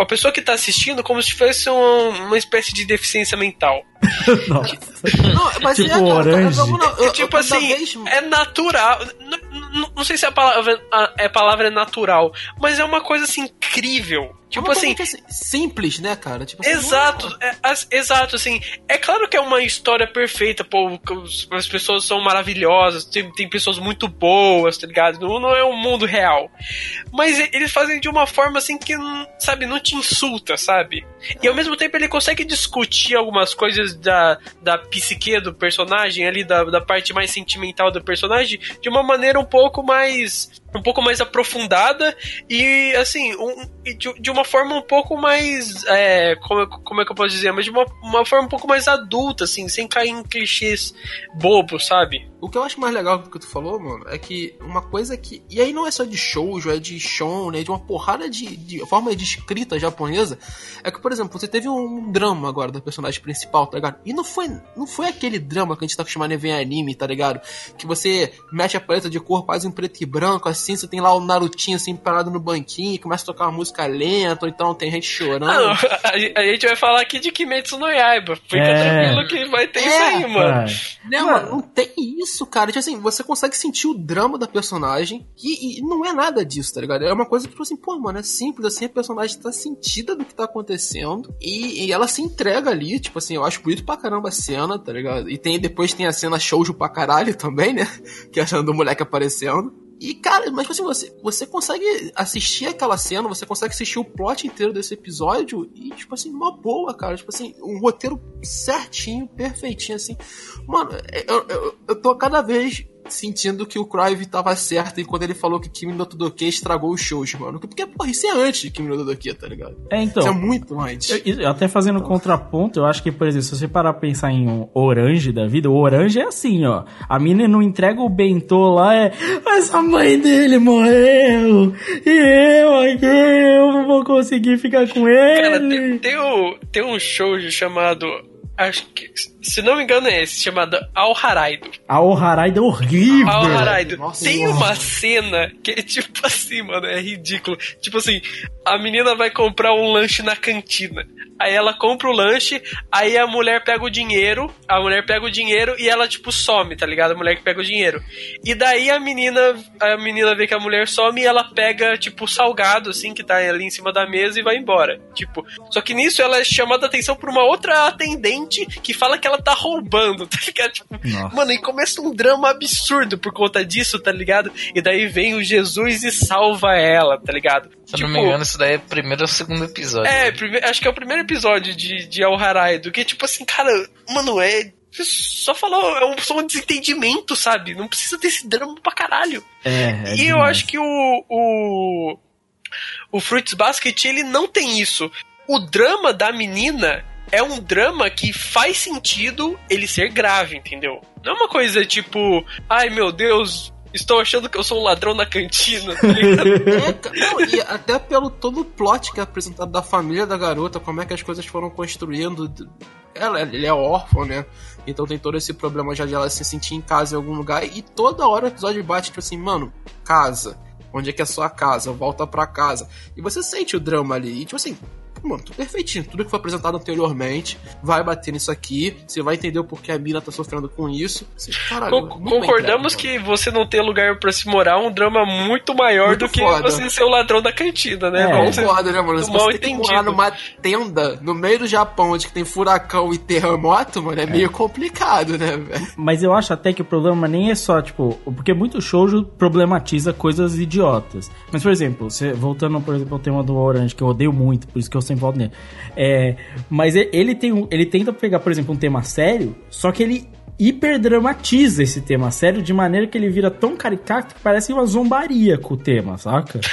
a pessoa que tá assistindo como se fosse um- uma espécie de deficiência mental. (laughs) Nossa. Não, mas Tipo é, orange. eu- eu- eu- eu- tipo assim, é natural. N- n- Não sei se a palavra, a, a palavra é natural, mas é uma coisa assim incrível. Tipo assim, é simples, né, cara? Tipo assim, Exato, é, as- exato, assim, é claro que é uma história perfeita, pô, as pessoas são maravilhosas, tem, tem pessoas muito boas, tá ligado? Não, não é um mundo real. Mas eles fazem de uma forma assim que, não- sabe, não te insulta, sabe? E ao mesmo tempo ele consegue discutir algumas coisas da, da psique do personagem, ali, da, da parte mais sentimental do personagem, de uma maneira um pouco mais. Um pouco mais aprofundada e assim, um, de, de uma forma um pouco mais. É, como, como é que eu posso dizer? Mas de uma, uma forma um pouco mais adulta, assim, sem cair em clichês bobos, sabe? O que eu acho mais legal do que tu falou, mano, é que uma coisa que. E aí não é só de shoujo, é de shon, né? De uma porrada de, de forma de escrita japonesa. É que, por exemplo, você teve um drama agora da personagem principal, tá ligado? E não foi, não foi aquele drama que a gente tá acostumado a ver em anime, tá ligado? Que você mexe a paleta de cor quase em preto e branco, assim, você tem lá o Narutinho assim parado no banquinho, e começa a tocar uma música lenta, ou então tem gente chorando. Ah, não, a, a gente vai falar aqui de Kimetsu no Yaiba. Fica É. tranquilo que vai ter É, isso aí, mano. É. Não, mano, não tem isso, cara. Tipo assim, você consegue sentir o drama da personagem e, e não é nada disso, tá ligado? É uma coisa que, tipo assim, pô, mano, é simples, assim, a personagem tá sentida do que tá acontecendo e, e ela se entrega ali, tipo assim, eu acho bonito pra caramba a cena, tá ligado? E tem, depois tem a cena shoujo pra caralho também, né? (laughs) Que é a cena do moleque aparecendo. E, cara, mas tipo assim, você, você consegue assistir aquela cena, você consegue assistir o plot inteiro desse episódio e, tipo assim, uma boa, cara. Tipo assim, um roteiro certinho, perfeitinho, assim. Mano, eu, eu, eu tô cada vez sentindo que o Crive tava certo quando ele falou que Kimi no Todoke estragou os shows, mano. Porque, porra, isso é antes de Kimi no Todoke, tá ligado? É, então. Isso é muito antes. Eu, até fazendo então. contraponto, eu acho que, por exemplo, se você parar pra pensar em um Orange da vida, o Orange é assim, ó. A mina não entrega o bentô lá, é. Mas a mãe dele morreu! E eu aqui, eu não vou conseguir ficar com ele! Cara, tem, tem, um, tem um show chamado acho que, se não me engano, é esse, chamado Al Haraido. Al Haraido é horrível. Al Haraido. Tem uma cena que é tipo assim, mano, é ridículo. Tipo assim, a menina vai comprar um lanche na cantina. Aí ela compra o lanche, aí a mulher pega o dinheiro, a mulher pega o dinheiro e ela, tipo, some, tá ligado? A mulher que pega o dinheiro. E daí a menina, a menina vê que a mulher some e ela pega, tipo, o salgado, assim, que tá ali em cima da mesa e vai embora. Tipo, só que nisso ela é chamada a atenção por uma outra atendente que fala que ela tá roubando, (laughs) tá ligado? Tipo, mano, e começa um drama absurdo por conta disso, tá ligado? E daí vem o Jesus e salva ela, tá ligado? Se tipo, eu não me tipo, engano, isso daí é o primeiro ou segundo episódio. É, prime... acho que é o primeiro episódio de, de El Haraido, que tipo assim, cara, mano, é. Só falou, é um, só um desentendimento, sabe? Não precisa desse drama pra caralho. É, é e demais. eu acho que o, o. O Fruits Basket, ele não tem isso. O drama da menina é um drama que faz sentido ele ser grave, entendeu? Não é uma coisa tipo, ai meu Deus, Estou achando que eu sou um ladrão na cantina, tá (laughs) é, não, e até pelo todo o plot que é apresentado da família da garota, como é que as coisas foram construindo. Ela, ele é órfão, né? Então tem todo esse problema já de ela se sentir em casa em algum lugar. E toda hora o episódio bate, tipo assim, mano, casa. Onde é que é a sua casa? Volta pra casa. E você sente o drama ali. E tipo assim, mano, tudo perfeitinho. Tudo que foi apresentado anteriormente vai bater nisso aqui. Você vai entender o porquê a mina tá sofrendo com isso. Você, caralho, Co concordamos que você não ter lugar para se morar é um drama muito maior muito do que foda. você ser o ladrão da cantina, né? É, concordo, né, mano? Se você tem que morar numa tenda no meio do Japão, onde tem furacão e terremoto, mano, é, é. meio complicado, né, velho? Mas eu acho até que o problema nem é só, tipo, porque muito shoujo problematiza coisas idiotas. Mas, por exemplo, você, voltando, por exemplo, ao tema do Orange, que eu odeio muito, por isso que eu sempre volto nele. É, mas ele, tem, ele tenta pegar, por exemplo, um tema sério, só que ele hiperdramatiza esse tema sério de maneira que ele vira tão caricato que parece uma zombaria com o tema, saca? (laughs)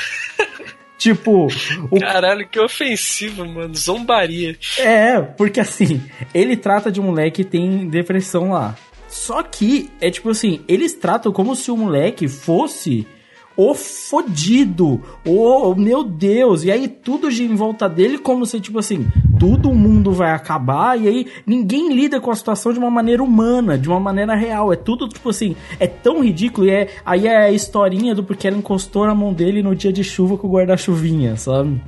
Tipo. O... Caralho, que ofensivo, mano. Zombaria. É, porque assim, ele trata de um moleque que tem depressão lá. Só que, é tipo assim, eles tratam como se o moleque fosse o fodido, o meu Deus, e aí tudo gira em volta dele como se, tipo assim, todo mundo vai acabar, e aí ninguém lida com a situação de uma maneira humana, de uma maneira real, é tudo, tipo assim, é tão ridículo, e é, aí é a historinha do porque ela encostou na mão dele no dia de chuva com o guarda-chuvinha, sabe?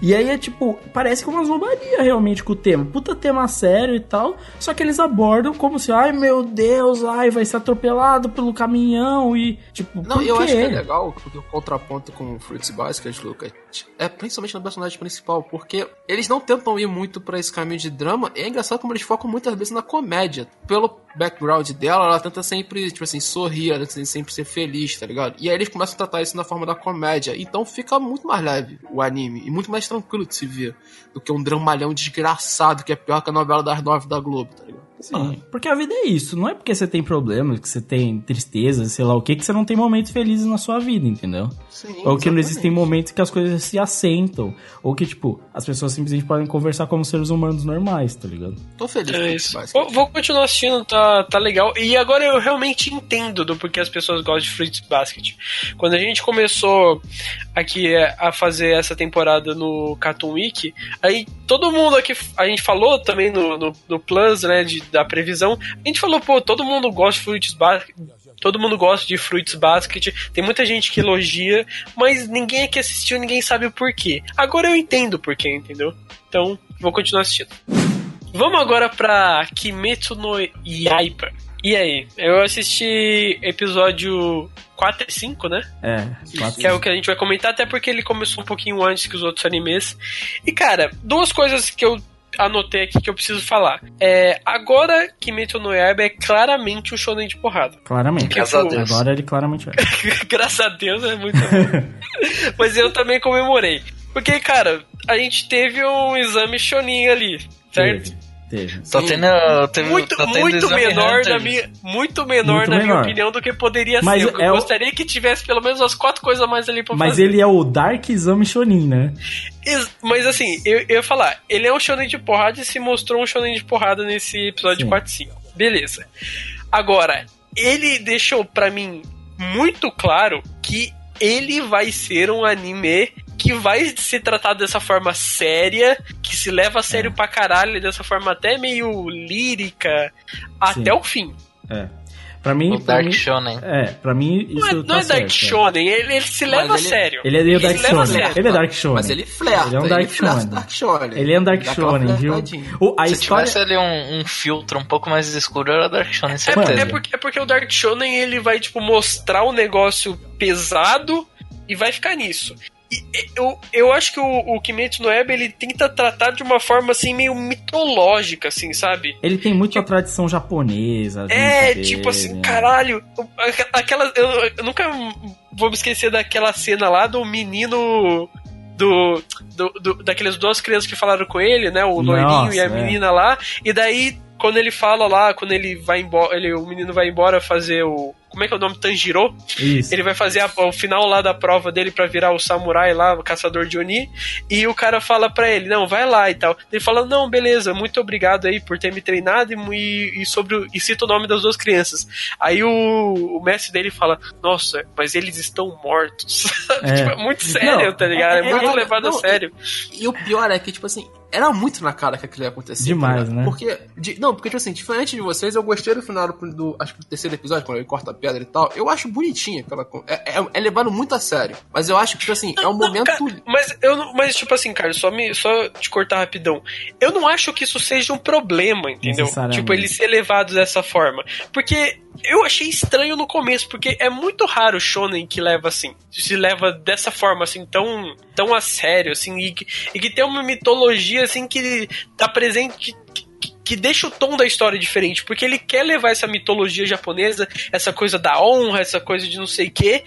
E aí é tipo, parece que uma zombaria realmente com o tema. Puta tema sério e tal. Só que eles abordam como se, ai meu Deus, ai, vai ser atropelado pelo caminhão e tipo. Não, eu acho que é legal porque o contraponto com o Fruits Basket, Lucas, é principalmente no personagem principal, porque eles não tentam ir muito para esse caminho de drama. E é engraçado como eles focam muitas vezes na comédia. Pelo background dela, ela tenta sempre, tipo assim, sorrir, ela tenta sempre ser feliz, tá ligado? E aí eles começam a tratar isso na forma da comédia. Então fica muito mais leve o anime e muito mais tranquilo de se ver do que um dramalhão desgraçado que é pior que a novela das nove da Globo, tá ligado? Sim, porque a vida é isso. Não é porque você tem problemas, que você tem tristeza, sei lá o que, que você não tem momentos felizes na sua vida, entendeu? Sim, ou que não existem momentos que as coisas se assentam. Ou que, tipo, as pessoas simplesmente podem conversar como seres humanos normais, tá ligado? Tô feliz. É isso. Vou, vou, continuar assistindo, tá, tá legal. E agora eu realmente entendo do porquê as pessoas gostam de Fruits Basket. Quando a gente começou aqui a fazer essa temporada no Cartoon Week, aí todo mundo aqui, a gente falou também no, no, no Plus, né, de da previsão, a gente falou, pô, todo mundo gosta de Fruits Basket, todo mundo gosta de Fruits Basket, tem muita gente que elogia, mas ninguém aqui assistiu, ninguém sabe o porquê. Agora eu entendo o porquê, entendeu? Então, vou continuar assistindo. Vamos agora pra Kimetsu no Yaiba. E aí? Eu assisti episódio 4 e 5, né? É, 4 Que é o que a gente vai comentar, até porque ele começou um pouquinho antes que os outros animes. E, cara, duas coisas que eu anotei aqui que eu preciso falar. É, agora Kimetsu no Yaiba é claramente um shonen de porrada. Claramente. Graças a Deus. Agora ele claramente é. (laughs) Graças a Deus é muito bom. (laughs) Mas eu também comemorei. Porque, cara, a gente teve um exame shonin ali, certo? Teve, teve. Tô Sim. tendo, Muito, tô tendo muito exame menor, Hunter. na minha, muito menor Muito na minha menor. opinião do que poderia Mas ser. Eu é o- gostaria que tivesse pelo menos as quatro coisas a mais ali pra Mas fazer. ele é o Dark Exame Shonin, né? Ex- Mas assim, eu, eu ia falar, ele é um shonen de porrada e se mostrou um shonen de porrada nesse episódio Sim. 4 e 5. Beleza. Agora, ele deixou pra mim muito claro que ele vai ser um anime que vai ser tratado dessa forma séria, que se leva a sério É. pra caralho, dessa forma até meio lírica, até o fim. É. Pra mim. O pra Dark mim- Shonen. É, pra mim isso Não é, tá não é certo. Dark Shonen, ele, ele se leva a ele- sério. Ele é meio Dark se leva a Shonen. sério. Ele é Dark Shonen. Mas ele flerta. Ele é um Dark Shonen. Dark Shonen. Ele é um Dark Dá Shonen, viu? O, a Se história. tivesse ali um, um filtro um pouco mais escuro, era Dark Shonen, É, certeza. é porque, é porque o Dark Shonen ele vai tipo mostrar um negócio pesado e vai ficar nisso. Eu, eu acho que o, o Kimetsu no Yaiba ele tenta tratar de uma forma assim meio mitológica, assim, sabe? Ele tem muito a tradição japonesa. É, tipo assim, né? caralho, aqu- aquela. Eu, eu nunca vou me esquecer daquela cena lá do menino. Do, do, do- daquelas duas crianças que falaram com ele, né? O loirinho e a é. menina lá. E daí, quando ele fala lá, quando ele vai embora, ele, o menino vai embora fazer o. Como é que é o nome? Tanjiro? Isso. Ele vai fazer a- o final lá da prova dele pra virar o samurai lá, o caçador de Oni. E o cara fala pra ele, não, vai lá e tal. Ele fala, não, beleza, muito obrigado aí por ter me treinado e, e, e sobre o- e cita o nome das duas crianças. Aí o, o mestre dele fala, nossa, mas eles estão mortos. É. (laughs) tipo, é muito sério, Não, tá ligado? É, é- é- muito é- levado a não, sério. E o pior é que, tipo assim, era muito na cara que aquilo ia acontecer. Demais, tá ligado? né? Porque, de- não, porque, tipo assim, diferente de vocês, eu gostei do final do, do- acho que do terceiro episódio, quando ele corta a pedra e tal. Eu acho bonitinho aquela. É, é, é levado muito a sério. Mas eu acho que, tipo assim, é um Não, momento. cara, mas eu não- mas tipo assim, cara, só me só te cortar rapidão. Eu não acho que isso seja um problema, entendeu? Tipo ele ser levado dessa forma, porque eu achei estranho no começo, porque é muito raro o shonen que leva assim, se leva dessa forma assim tão tão a sério assim e que, e que tem uma mitologia assim que tá presente que, que- deixa o tom da história diferente, porque ele quer levar essa mitologia japonesa, essa coisa da honra, essa coisa de não sei o quê,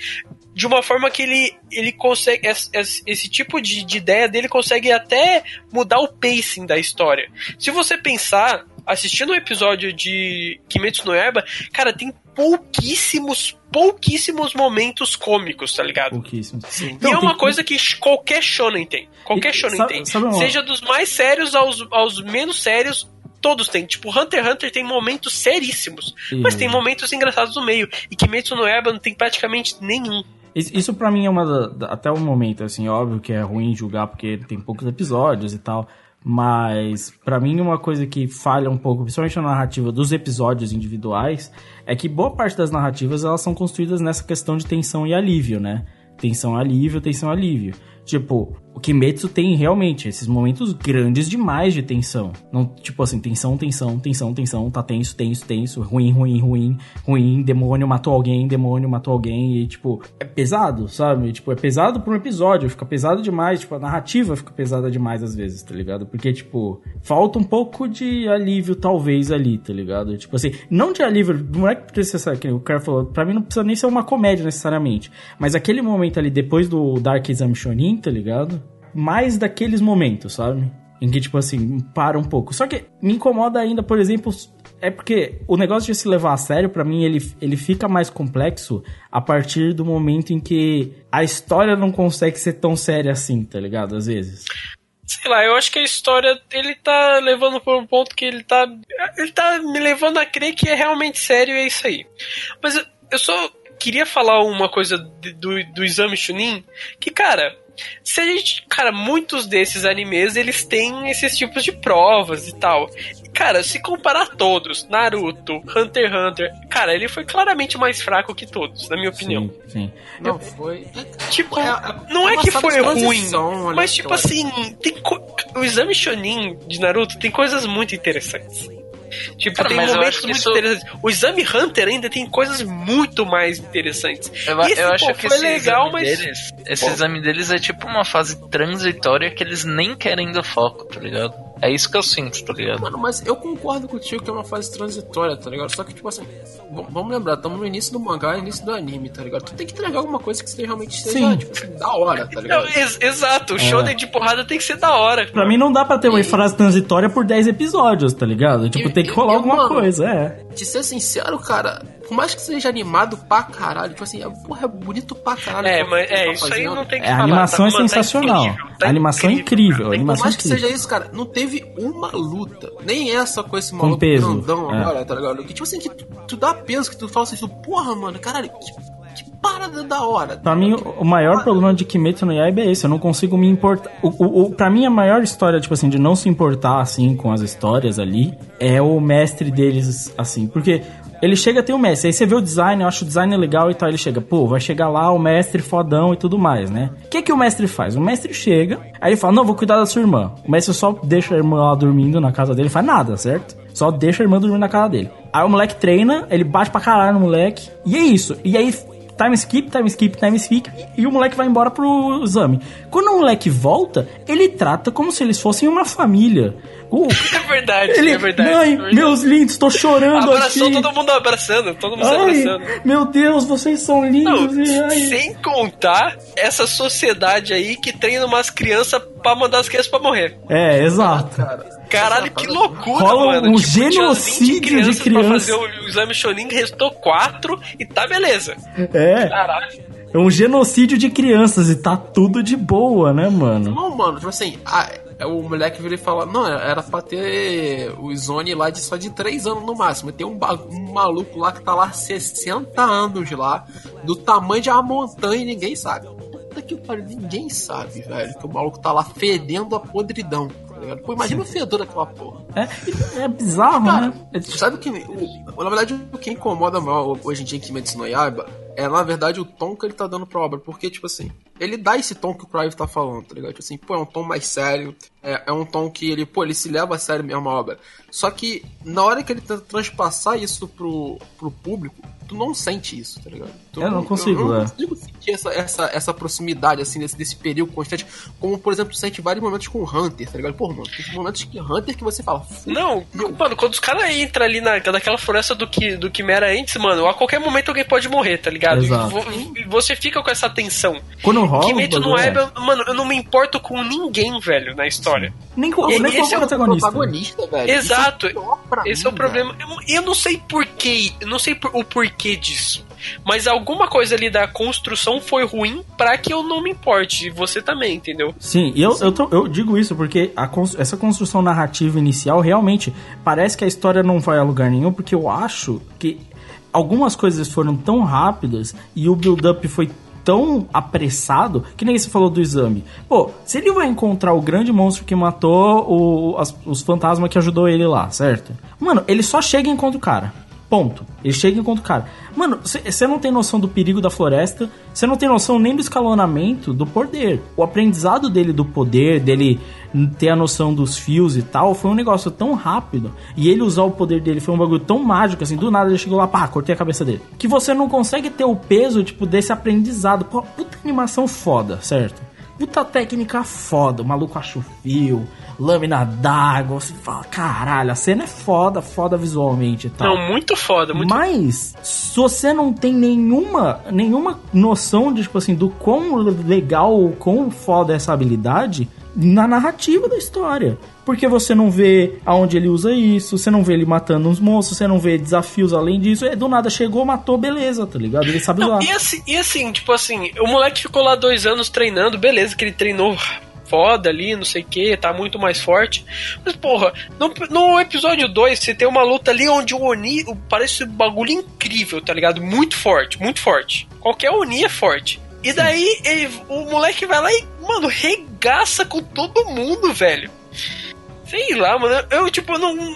de uma forma que ele, ele consegue. Esse, esse- tipo de, de ideia dele consegue até mudar o pacing da história. Se você pensar, assistindo o episódio de Kimetsu no Yaiba, cara, tem pouquíssimos, pouquíssimos momentos cômicos, tá ligado? Pouquíssimo. E Não, é uma tem- coisa que qualquer shonen tem. Qualquer E shonen sabe- tem. sabe Seja dos mais sérios aos, aos menos sérios, todos têm. Tipo, Hunter x Hunter tem momentos seríssimos. Mas E- tem momentos engraçados no meio. E Kimetsu no Yaiba não tem praticamente nenhum. Isso, pra mim é uma da, da- até o momento, assim, óbvio que é ruim julgar porque tem poucos episódios e tal, mas pra mim uma coisa que falha um pouco, principalmente na narrativa dos episódios individuais, é que boa parte das narrativas elas são construídas nessa questão de tensão e alívio, né? Tensão, alívio, tensão, alívio. Tipo, o Kimetsu tem realmente esses momentos grandes demais de tensão. Não, tipo assim, tensão, tensão, tensão, tensão, tá tenso, tenso, tenso, ruim, ruim, ruim, ruim, demônio matou alguém, demônio matou alguém, e tipo, é pesado, sabe? Tipo, é pesado por um episódio, fica pesado demais, tipo, a narrativa fica pesada demais às vezes, tá ligado? Porque, tipo, falta um pouco de alívio, talvez, ali, tá ligado? Tipo assim, não de alívio, não é que precisa, que o cara falou, pra mim não precisa nem ser uma comédia necessariamente, mas aquele momento ali, depois do Dark Exam Shonin, tá ligado? Mais daqueles momentos, sabe? Em que, tipo assim, para um pouco. Só que me incomoda ainda, por exemplo, é porque o negócio de se levar a sério, pra mim, ele, ele fica mais complexo a partir do momento em que a história não consegue ser tão séria assim, tá ligado? Às vezes. Sei lá, eu acho que a história ele tá levando por um ponto que ele tá. Ele tá me levando a crer que é realmente sério e é isso aí. Mas eu, só queria falar uma coisa do, do exame Chunin, que, cara. Se a gente, cara, muitos desses animes eles têm esses tipos de provas e tal. Cara, se comparar todos, Naruto, Hunter x Hunter, cara, ele foi claramente mais fraco que todos, na minha opinião. Sim, sim. Não, foi. Tipo, É, é- não é é que foi ruim, mas tipo assim, tem co- o exame Shonin de Naruto tem coisas muito interessantes. Tipo, Cara, tem momentos acho muito isso- interessantes. O exame Hunter ainda tem coisas muito mais interessantes. Eu, esse, eu acho pô, que foi esse legal, exame mas deles, esse Pô. exame deles é tipo uma fase transitória que eles nem querem do foco, tá ligado? É isso que eu sinto, tá ligado? Mano, mas eu concordo contigo que é uma fase transitória, tá ligado? Só que, tipo assim, vamos lembrar, estamos no início do mangá e início do anime, tá ligado? Tu tem que entregar alguma coisa que seja realmente seja, Sim. tipo assim, da hora, tá Não, ligado? ex- exato, o shonen de porrada tem que ser da hora. Pra mim não dá pra ter uma frase transitória por 10 episódios, tá ligado? Tipo, E- tem que e- rolar e, alguma mano, coisa, é. De ser sincero, cara, por mais que seja animado pra caralho, tipo assim, é, porra, é bonito pra caralho. É, mas tá é, isso aí fazendo. não tem que É, a falar. animação tá, é mano, tá sensacional. incrível, tá a animação é incrível, a Por animação é mais que incrível. seja isso, cara, não teve uma luta. Nem essa com esse maluco peso, grandão é. agora, tá ligado? Que tipo assim, que tu, tu dá peso, que tu fala assim, tu, porra, mano, caralho, que, que parada da hora. Pra mim, o maior problema de Kimetsu no Yaiba é esse, eu não consigo me importar. O, o, o- pra mim, a maior história, tipo assim, de não se importar, assim, com as histórias ali, é o mestre deles, assim, porque ele chega a ter o mestre, aí você vê o design, eu acho o design legal e tal, ele chega, pô, vai chegar lá o mestre fodão e tudo mais, né? O que que o mestre faz? O mestre chega, aí ele fala, não, vou cuidar da sua irmã. O mestre só deixa a irmã lá dormindo na casa dele, faz nada, certo? Só deixa a irmã dormindo na casa dele. Aí o moleque treina, ele bate pra caralho no moleque, e é isso. E aí time skip, time skip, time skip, e o moleque vai embora pro exame. Quando o moleque volta, ele trata como se eles fossem uma família. O- (laughs) É verdade, ele, é verdade. mãe, é verdade. meus lindos, tô chorando Abraçou aqui. todo mundo abraçando, todo mundo Ai, abraçando. meu Deus, vocês são Não, lindos. e, ai. sem contar essa sociedade aí que treina umas crianças pra mandar as crianças pra morrer. É, exato. Caralho, que loucura, Rola mano. um Tipo, genocídio 20 crianças de criança. Pra fazer o, exame Shonin, restou 4 e tá beleza. É, Caralho. é um genocídio de crianças e tá tudo de boa, né, mano? Não, mano, tipo assim, a- o moleque vira e fala, não, era pra ter o Zone lá de só de 3 anos no máximo. Tem um, um maluco lá que tá lá 60 anos lá, do tamanho de uma montanha e ninguém sabe. Puta que pariu, ninguém sabe, velho, que o maluco tá lá fedendo a podridão. Tá ligado? Pô, imagina o fedor daquela porra. É, é bizarro, Cara, né? É- sabe o que. O, na verdade, o que incomoda maior hoje em dia em Kimetsu no Yaiba é, na verdade, o tom que ele tá dando pra obra. Porque, tipo assim, ele dá esse tom que o Clive tá falando, tá ligado? Tipo assim, pô, é um tom mais sério. É, é um tom que ele, pô, ele se leva a sério mesmo a obra. Só que, na hora que ele tenta transpassar isso pro, pro público, tu não sente isso, tá ligado? Tu Eu não consigo, eu não é. consigo sentir essa, essa, essa proximidade, assim, desse, desse período constante. Como, por exemplo, tu sente vários momentos com o Hunter, tá ligado? Pô, mano, tem momentos que Hunter que você fala, Não, mano, quando os caras entram ali na, naquela floresta do que do Quimera antes, mano, a qualquer momento alguém pode morrer, tá ligado? Exato. E vo- E você fica com essa tensão. Quando rola. Kimetsu no bagulho, é. Yaiba, mano, eu não me importo com ninguém, velho, na história. Nem com, nem com esse é o protagonista. protagonista, velho. Exato. Isso é Esse mim, é o problema. Eu, eu não sei porquê, eu não sei por- o porquê disso. Mas alguma coisa ali da construção foi ruim pra que eu não me importe. E você também, entendeu? Sim, e eu, eu, tô- eu digo isso porque a essa construção narrativa inicial realmente parece que a história não vai a lugar nenhum, porque eu acho que algumas coisas foram tão rápidas e o build-up foi tão apressado que nem você falou do exame. Pô, se ele vai encontrar o grande monstro que matou o- as- os fantasmas que ajudou ele lá, certo? Mano, ele só chega e encontra o cara. Ponto. Ele chega e encontra o cara. Mano, você não tem noção do perigo da floresta, você não tem noção nem do escalonamento do poder. O aprendizado dele do poder, dele ter a noção dos fios e tal, foi um negócio tão rápido. E ele usar o poder dele foi um bagulho tão mágico, assim, do nada ele chegou lá, pá, cortei a cabeça dele. Que você não consegue ter o peso, tipo, desse aprendizado. Pô, puta animação foda, certo? Puta técnica foda, o maluco acha o fio, lâmina d'água, você fala, caralho, a cena é foda, foda visualmente e tal. Não, muito foda, muito Mas, se você não tem nenhuma, nenhuma noção de, tipo assim, do quão legal ou quão foda é essa habilidade, na narrativa da história. Porque você não vê aonde ele usa isso, você não vê ele matando uns monstros, você não vê desafios além disso. É, do nada chegou, matou, beleza, tá ligado? Ele sabe Não, lá. e assim, e assim, tipo assim, o moleque ficou lá dois anos treinando, beleza, que ele treinou foda ali, não sei o que, tá muito mais forte. Mas, porra, no, no episódio 2, você tem uma luta ali onde o Oni parece um bagulho incrível, tá ligado? Muito forte, muito forte. Qualquer Oni é forte. E daí ele, o moleque vai lá e, mano, regaça com todo mundo, velho. Sei lá, mano. Eu, tipo, não.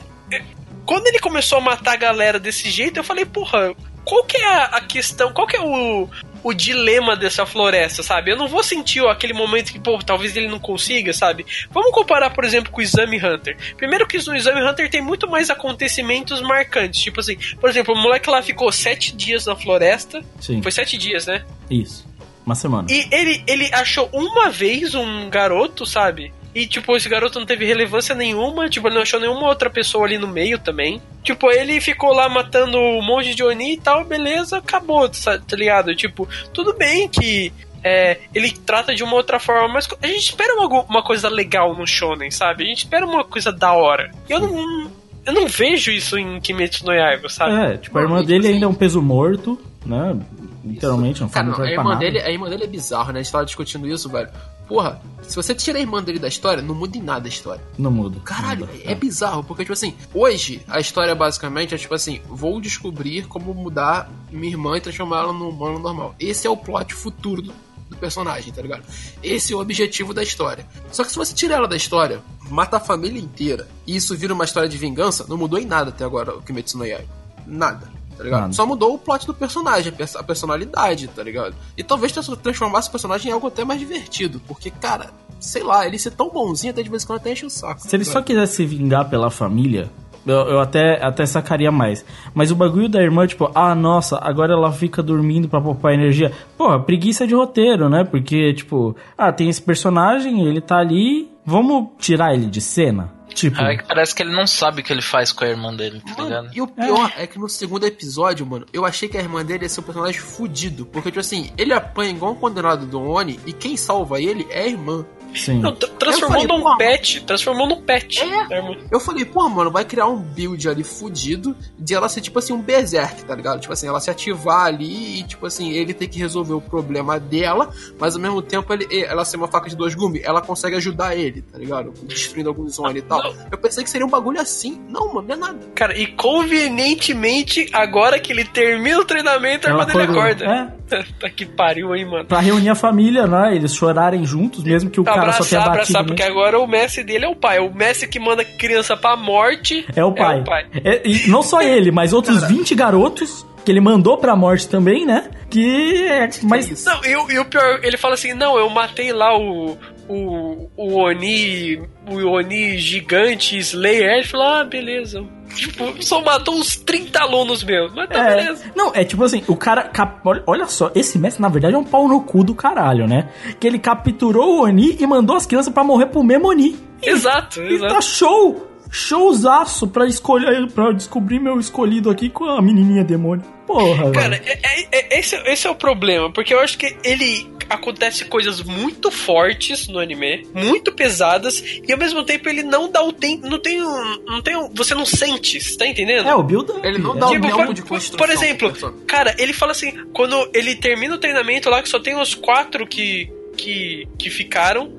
Quando ele começou a matar a galera desse jeito, eu falei, porra, qual que é a, questão, qual que é o, o dilema dessa floresta, sabe? Eu não vou sentir aquele momento que, pô, talvez ele não consiga, sabe? Vamos comparar, por exemplo, com o Exame Hunter. Primeiro que no Exame Hunter tem muito mais acontecimentos marcantes. Tipo assim, por exemplo, o moleque lá ficou sete dias na floresta. Sim, Foi sete dias, né? isso. Uma semana. E ele, ele achou uma vez um garoto, sabe? E, tipo, esse garoto não teve relevância nenhuma, tipo, ele não achou nenhuma outra pessoa ali no meio também. Tipo, ele ficou lá matando um monte de Oni e tal, beleza, acabou, tá, tá ligado? Tipo, tudo bem que é, ele trata de uma outra forma, mas a gente espera uma, uma coisa legal no Shonen, sabe? A gente espera uma coisa da hora. E eu não, eu não vejo isso em Kimetsu no Yaiba, sabe? É, tipo, a irmã dele ainda é um peso morto, né? Literalmente, não Cara, não, a, irmã nada. dele, a irmã dele é bizarro, né? A gente tava discutindo isso, velho. Porra, se você tira a irmã dele da história, não muda em nada a história. Não muda. Caralho, Não muda. é bizarro, porque, tipo assim, hoje a história basicamente é tipo assim: vou descobrir como mudar minha irmã e transformar ela num humano normal. Esse é o plot futuro do, do personagem, tá ligado? Esse é o objetivo da história. Só que se você tira ela da história, mata a família inteira, e isso vira uma história de vingança, não mudou em nada até agora o Kimetsu no Yaiba. Nada. Tá ligado? Nada. Só mudou o plot do personagem, a pers- a personalidade, tá ligado? E talvez trans- transformasse o personagem em algo até mais divertido, porque, cara, sei lá, ele ser tão bonzinho até de vez em quando até enche o saco. Se ele tá só quisesse se vingar pela família, eu, eu até, até sacaria mais. Mas o bagulho da irmã, tipo, ah, nossa, agora ela fica dormindo pra poupar energia. Pô, preguiça de roteiro, né? Porque, tipo, ah, tem esse personagem, ele tá ali, vamos tirar ele de cena? Tipo, É que parece que ele não sabe o que ele faz com a irmã dele, tá Mano, ligado? e o pior é. que no segundo episódio, mano, eu achei que a irmã dele ia ser um personagem fudido. Porque, tipo assim, ele apanha igual um condenado do Oni e quem salva ele é a irmã. Sim. Não, tra- transformou falei, num pet. Transformou num pet. É. irmão? Eu falei, pô, mano, vai criar um build ali fudido de ela ser, tipo assim, um berserk, tá ligado? Tipo assim, ela se ativar ali e, tipo assim, ele tem que resolver o problema dela, mas ao mesmo tempo ele, ela ser uma faca de dois gumes, ela consegue ajudar ele, tá ligado? Destruindo alguns Oni e tal. Não. Eu pensei que seria um bagulho assim. Não, mano, não é nada. Cara, e convenientemente, agora que ele termina o treinamento, a Ela irmã dele acorda. (laughs) tá que pariu, hein, mano. Pra reunir a família, né? Eles chorarem juntos, mesmo que o cara só tenha abraçar, batido. abraçar, né? porque agora o Messi dele é o pai. O Messi que manda criança pra morte É o pai. É o pai. É, e não só ele, mas outros 20 garotos que ele mandou pra morte também, né? Que é. Mas. isso? Não, e, o- e o pior, ele fala assim: não, eu matei lá o. O, o Oni. O Oni gigante Slayer. Falou: ah, beleza. Tipo, só matou uns 30 alunos meus. Mas tá É, beleza. não, é tipo assim, o cara. cap- olha, só, esse mestre na verdade é um pau no cu do caralho, né? Que ele capturou o Oni e mandou as crianças pra morrer pro mesmo Oni. E- Exato, E exato. tá show! Showzaço pra escolher, pra descobrir meu escolhido aqui com a menininha demônio. Porra, Cara, é- é- é- esse, esse é o problema, porque eu acho que ele acontece coisas muito fortes no anime, muito pesadas, e ao mesmo tempo ele não dá o tempo, não tem um, não tem um, você não sente, você tá entendendo? É, o build Ele não é. dá o Tipo, tempo por, de construção. por exemplo, cara, ele fala assim, quando ele termina o treinamento lá, que só tem os quatro que, que, que ficaram,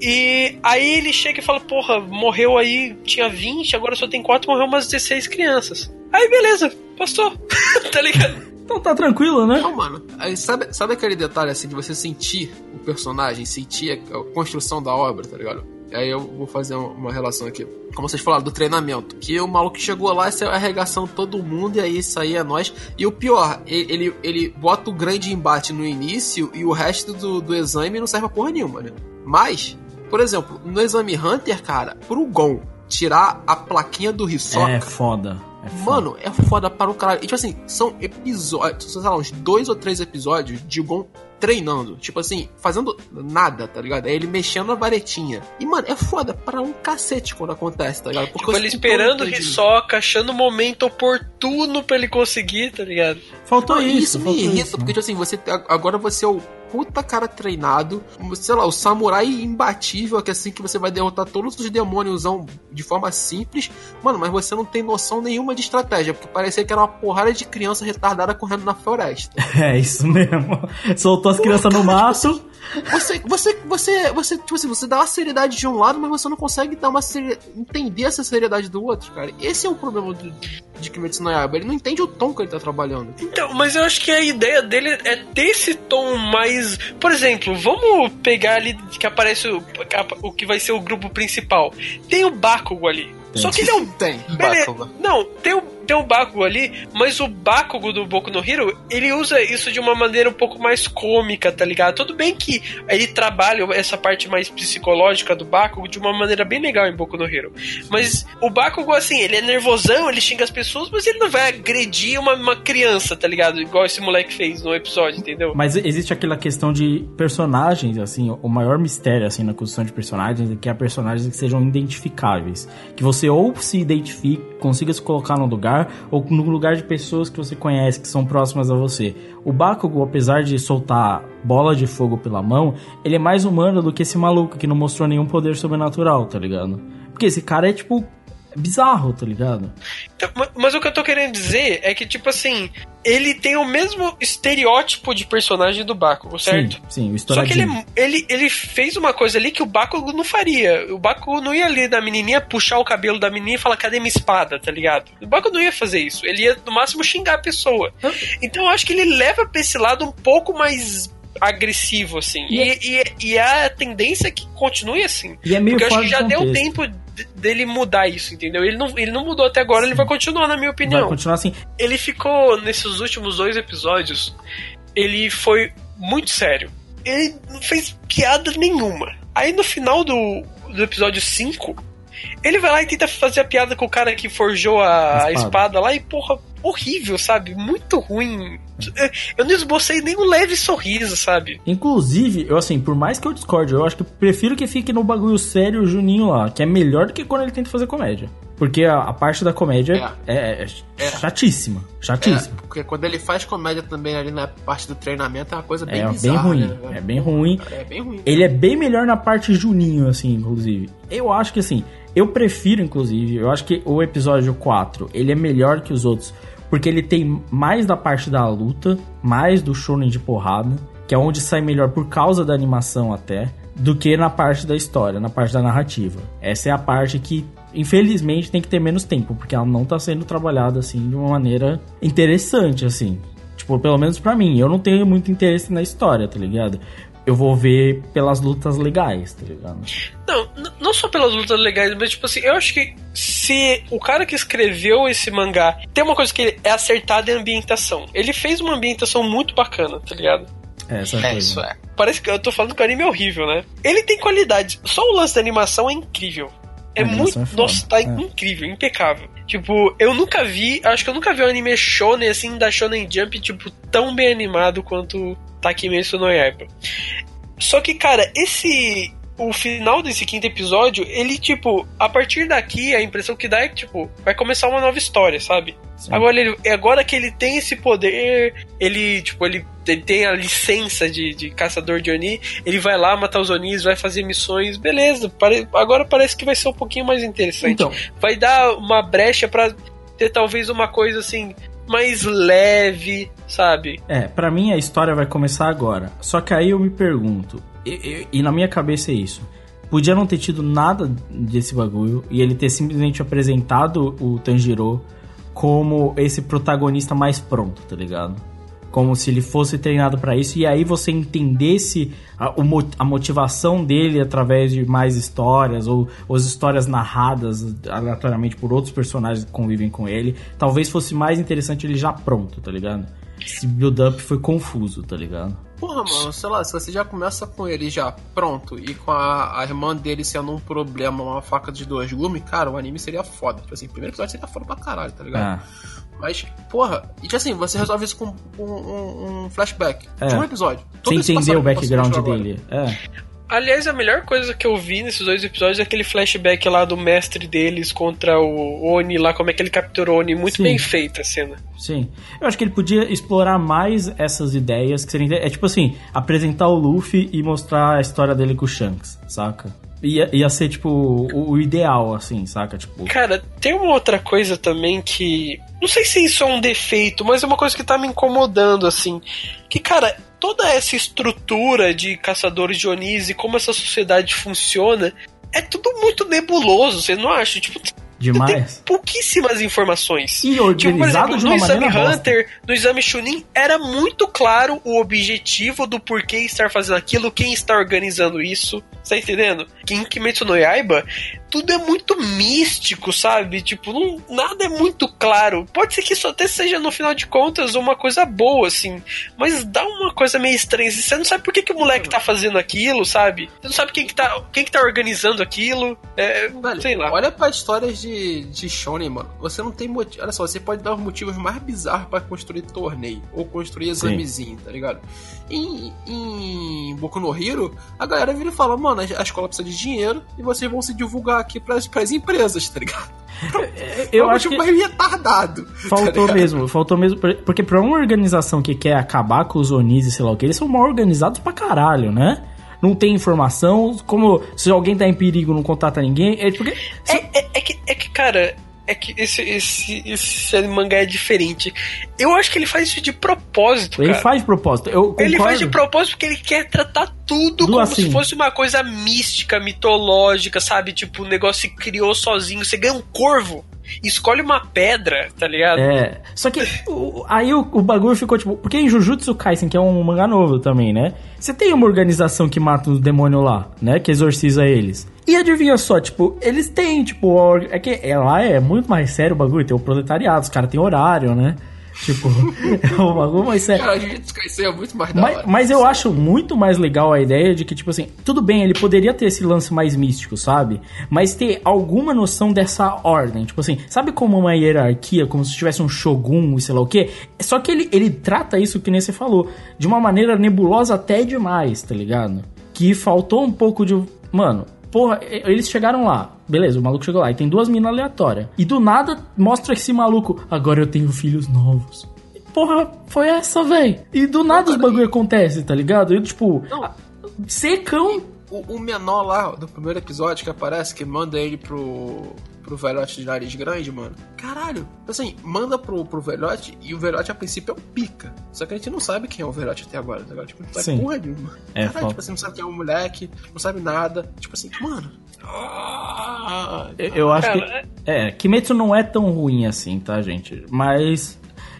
e aí ele chega e fala, porra, morreu aí, tinha 20, agora só tem quatro, morreu umas 16 crianças. Aí beleza, passou, (laughs) tá ligado? Então tá tranquilo, né? Não, mano. Aí, sabe, sabe aquele detalhe assim de você sentir o personagem, sentir a, a construção da obra, tá ligado? Aí eu vou fazer uma, relação aqui. Como vocês falaram, do treinamento. Que o maluco chegou lá e saiu arregaçando todo mundo, e aí isso aí é nós. E o pior, ele, ele, ele bota o grande embate no início e o resto do, do exame não serve pra porra nenhuma, né? Mas, por exemplo, no exame Hunter, cara, pro Gon tirar a plaquinha do Hisoka. É foda. É foda. Mano, é foda para o caralho. E, tipo assim, são episódios, sei lá, uns dois ou três episódios de Gon treinando. Tipo assim, fazendo nada, tá ligado? É ele mexendo a varetinha. E, mano, é foda para um cacete quando acontece, tá ligado? Porque Tipo, ele esperando o Hisoka, achando o momento oportuno pra ele conseguir, tá ligado? Faltou Não, isso. isso me faltou irrita, isso, porque, né? tipo assim, você, agora você é o puta cara treinado, sei lá, o samurai imbatível, que é assim que você vai derrotar todos os demônios de forma simples, mano, mas você não tem noção nenhuma de estratégia, porque parecia que era uma porrada de criança retardada correndo na floresta. (laughs) É isso mesmo. Soltou as crianças no mato. Você, você, você, você, tipo assim, você dá uma seriedade de um lado, mas você não consegue dar uma seri... entender essa seriedade do outro, cara. Esse é o problema do, de Kimetsu no Yaiba. Ele não entende o tom que ele tá trabalhando. Então, mas eu acho que a ideia dele é ter esse tom mais. Por exemplo, vamos pegar ali que aparece o, o que vai ser o grupo principal. Tem o Bakugo ali. Tem. Só que ele é um. Tem. Bakugo. Não, tem o tem o Bakugo ali, mas o Bakugo do Boku no Hero, ele usa isso de uma maneira um pouco mais cômica, tá ligado? Tudo bem que ele trabalha essa parte mais psicológica do Bakugo de uma maneira bem legal em Boku no Hero. Mas o Bakugo, assim, ele é nervosão, ele xinga as pessoas, mas ele não vai agredir uma, uma criança, tá ligado? Igual esse moleque fez no episódio, entendeu? Mas existe aquela questão de personagens, assim, o maior mistério, assim, na construção de personagens é que há personagens que sejam identificáveis. Que você ou se identifique, consiga se colocar no lugar, ou no lugar de pessoas que você conhece, que são próximas a você. O Bakugo, apesar de soltar bola de fogo pela mão, ele é mais humano do que esse maluco que não mostrou nenhum poder sobrenatural, tá ligado? Porque esse cara é tipo bizarro, tá ligado? Então, mas o que eu tô querendo dizer é que, tipo assim, ele tem o mesmo estereótipo de personagem do Bakugo, certo? Sim, sim o Só que ele, ele, ele fez uma coisa ali que o Bakugo não faria. O Bakugo não ia ali da menininha puxar o cabelo da menininha e falar, cadê minha espada, tá ligado? O Bakugo não ia fazer isso. Ele ia, no máximo, xingar a pessoa. Então eu acho que ele leva pra esse lado um pouco mais agressivo, assim. E, e, e, e a tendência é que continue assim. E é meio Porque eu acho que já deu tempo dele mudar isso, entendeu? Ele não, ele não mudou até agora, Sim. ele vai continuar, na minha opinião. Vai continuar assim. Ele ficou, nesses últimos dois episódios, ele foi muito sério. Ele não fez piada nenhuma. Aí no final do, do episódio 5, ele vai lá e tenta fazer a piada com o cara que forjou a, espada. a espada lá e, porra, horrível, sabe? Muito ruim. Eu não esbocei nem um leve sorriso, sabe? Inclusive, eu assim, por mais que eu discorde, eu acho que prefiro que fique no bagulho sério o Juninho lá, que é melhor do que quando ele tenta fazer comédia. Porque a, a parte da comédia é, é, é, é. chatíssima. Chatíssima. porque quando ele faz comédia também ali na parte do treinamento é uma coisa bem é, bizarra. Bem ruim. Né? É bem ruim. É bem ruim. Ele é bem melhor na parte Juninho, assim, inclusive. Eu acho que assim, eu prefiro, inclusive, eu acho que o episódio 4, ele é melhor que os outros porque ele tem mais da parte da luta, mais do shonen de porrada, que é onde sai melhor por causa da animação até, do que na parte da história, na parte da narrativa. Essa é a parte que infelizmente tem que ter menos tempo, porque ela não tá sendo trabalhada assim de uma maneira interessante assim. Tipo, pelo menos para mim, eu não tenho muito interesse na história, tá ligado? eu vou ver pelas lutas legais, tá ligado? Não, não só pelas lutas legais, mas tipo assim, eu acho que se o cara que escreveu esse mangá tem uma coisa que é acertada em ambientação. Ele fez uma ambientação muito bacana, tá ligado? É, É, coisa. isso é. Parece que eu tô falando que o anime é horrível, né? Ele tem qualidade. Só o lance da animação é incrível. É muito. é nossa, tá É. incrível, impecável. Tipo, eu nunca vi. Acho que eu nunca vi um anime shonen assim da Shonen Jump, tipo, tão bem animado quanto Takimetsu no Yaiba. Só que, cara, esse. O final desse quinto episódio, ele, tipo, a partir daqui, a impressão que dá é que, tipo, vai começar uma nova história, sabe? Sim. Agora, ele, agora que ele tem esse poder, ele, tipo, ele, ele tem a licença de, de caçador de Oni, ele vai lá matar os Onis, vai fazer missões, beleza. Pare, agora parece que vai ser um pouquinho mais interessante. Então, Vai dar uma brecha pra ter talvez uma coisa assim, mais leve, sabe? É, pra mim a história vai começar agora. Só que aí eu me pergunto, e, e- na minha cabeça é isso. Podia não ter tido nada desse bagulho e ele ter simplesmente apresentado o Tanjiro como esse protagonista mais pronto, tá ligado? Como se ele fosse treinado pra isso e aí você entendesse a, a motivação dele através de mais histórias ou, ou as histórias narradas aleatoriamente por outros personagens que convivem com ele. Talvez fosse mais interessante ele já pronto, tá ligado? Esse build-up foi confuso, tá ligado? Porra, mano, sei lá, se você já começa com ele já pronto e com a, a irmã dele sendo um problema, uma faca de dois gumes, cara, o anime seria foda. Tipo assim, o primeiro episódio seria foda pra caralho, tá ligado? Ah, Mas, porra, e tipo assim, você resolve isso com um, um- um flashback de É. um episódio. sem Todo esse entender o background dele. É. Aliás, a melhor coisa que eu vi nesses dois episódios é aquele flashback lá do mestre deles contra o Oni lá, como é que ele capturou o Oni. Muito Sim. bem feita a cena. Sim. Eu acho que ele podia explorar mais essas ideias que seriam. É tipo assim, apresentar o Luffy e mostrar a história dele com o Shanks, saca? Ia, ia ser, tipo, o, o ideal, assim, saca? Tipo. Cara, tem uma outra coisa também que. Não sei se isso é um defeito, mas é uma coisa que tá me incomodando, assim. Que, cara, toda essa estrutura de caçadores de Onis e como essa sociedade funciona é tudo muito nebuloso, você não acha? Tipo, Demais. pouquíssimas informações. E Tipo, por organizado exemplo, de no uma exame maneira bosta. Hunter, no exame Chunin, era muito claro o objetivo do porquê estar fazendo aquilo, quem está organizando isso, Tá entendendo? Que em Kimetsu no Yaiba, tudo é muito místico, sabe? Tipo, não, nada é muito claro. Pode ser que isso até seja, no final de contas, uma coisa boa, assim. Mas dá uma coisa meio estranha. Você não sabe por que, que o moleque tá fazendo aquilo, sabe? Você não sabe quem que tá, quem que tá organizando aquilo. É, Velho, sei lá. Olha pra histórias de, de Shonen, mano. Você não tem motivo. Olha só, você pode dar os motivos mais bizarros pra construir torneio. Ou construir examezinho, tá ligado? Em, em Boku no Hero, a galera vira e fala, mano, a escola precisa de dinheiro e vocês vão se divulgar aqui pras, pras empresas, tá ligado? (laughs) Eu É um acho que mais retardado. tá faltou ligado? mesmo, faltou mesmo. Porque pra uma organização que quer acabar com os Onis e sei lá o que, eles são mal organizados pra caralho, né? Não tem informação, como se alguém tá em perigo não contata ninguém. É porque. É, é, é que, é que, cara, é que esse, esse, esse mangá é diferente. Eu acho que ele faz isso de propósito, Ele cara. faz de propósito. Eu Ele faz concordo. de propósito porque ele quer tratar tudo Do como assim. se fosse uma coisa mística, mitológica, sabe? Tipo, um negócio que criou sozinho. Você ganha um corvo, escolhe uma pedra, tá ligado? É. Só que o- aí o, o bagulho ficou tipo. Porque em Jujutsu Kaisen, que é um mangá novo também, né? Você tem uma organização que mata os demônios lá, né? Que exorciza eles. E adivinha só, tipo, eles têm, tipo, é que é, lá é muito mais sério o bagulho, tem o proletariado, os caras têm horário, né? Tipo, (laughs) é um bagulho mais sério. Cara, Kaisen é muito mais da Mas, hora. mas eu acho muito mais legal a ideia de que, tipo assim, tudo bem, ele poderia ter esse lance mais místico, sabe? Mas ter alguma noção dessa ordem. Tipo assim, sabe como uma hierarquia, como se tivesse um shogun e sei lá o quê? Só que ele, ele trata isso, que nem você falou, de uma maneira nebulosa até demais, tá ligado? Que faltou um pouco de. Mano, porra, eles chegaram lá. Beleza, o maluco chegou lá e tem duas minas aleatórias. E do nada mostra esse maluco. Agora eu tenho filhos novos. Porra, foi essa, véi. E do nada os bagulho acontece, tá ligado? Eu, tipo, Não. secão. O, o menor lá do primeiro episódio que aparece, que manda ele pro, pro velhote de nariz grande, mano. Caralho, assim, manda pro, pro velhote e o velhote a princípio é um pica. Só que a gente não sabe quem é o velhote até agora, tá ligado? Tipo, não sabe Sim. porra nenhuma. É, Caralho, tipo assim, não sabe quem é o moleque, não sabe nada. Tipo assim, mano. Ah, Eu, eu acho Cara, que. É, Kimetsu não é tão ruim assim, tá, gente? Mas.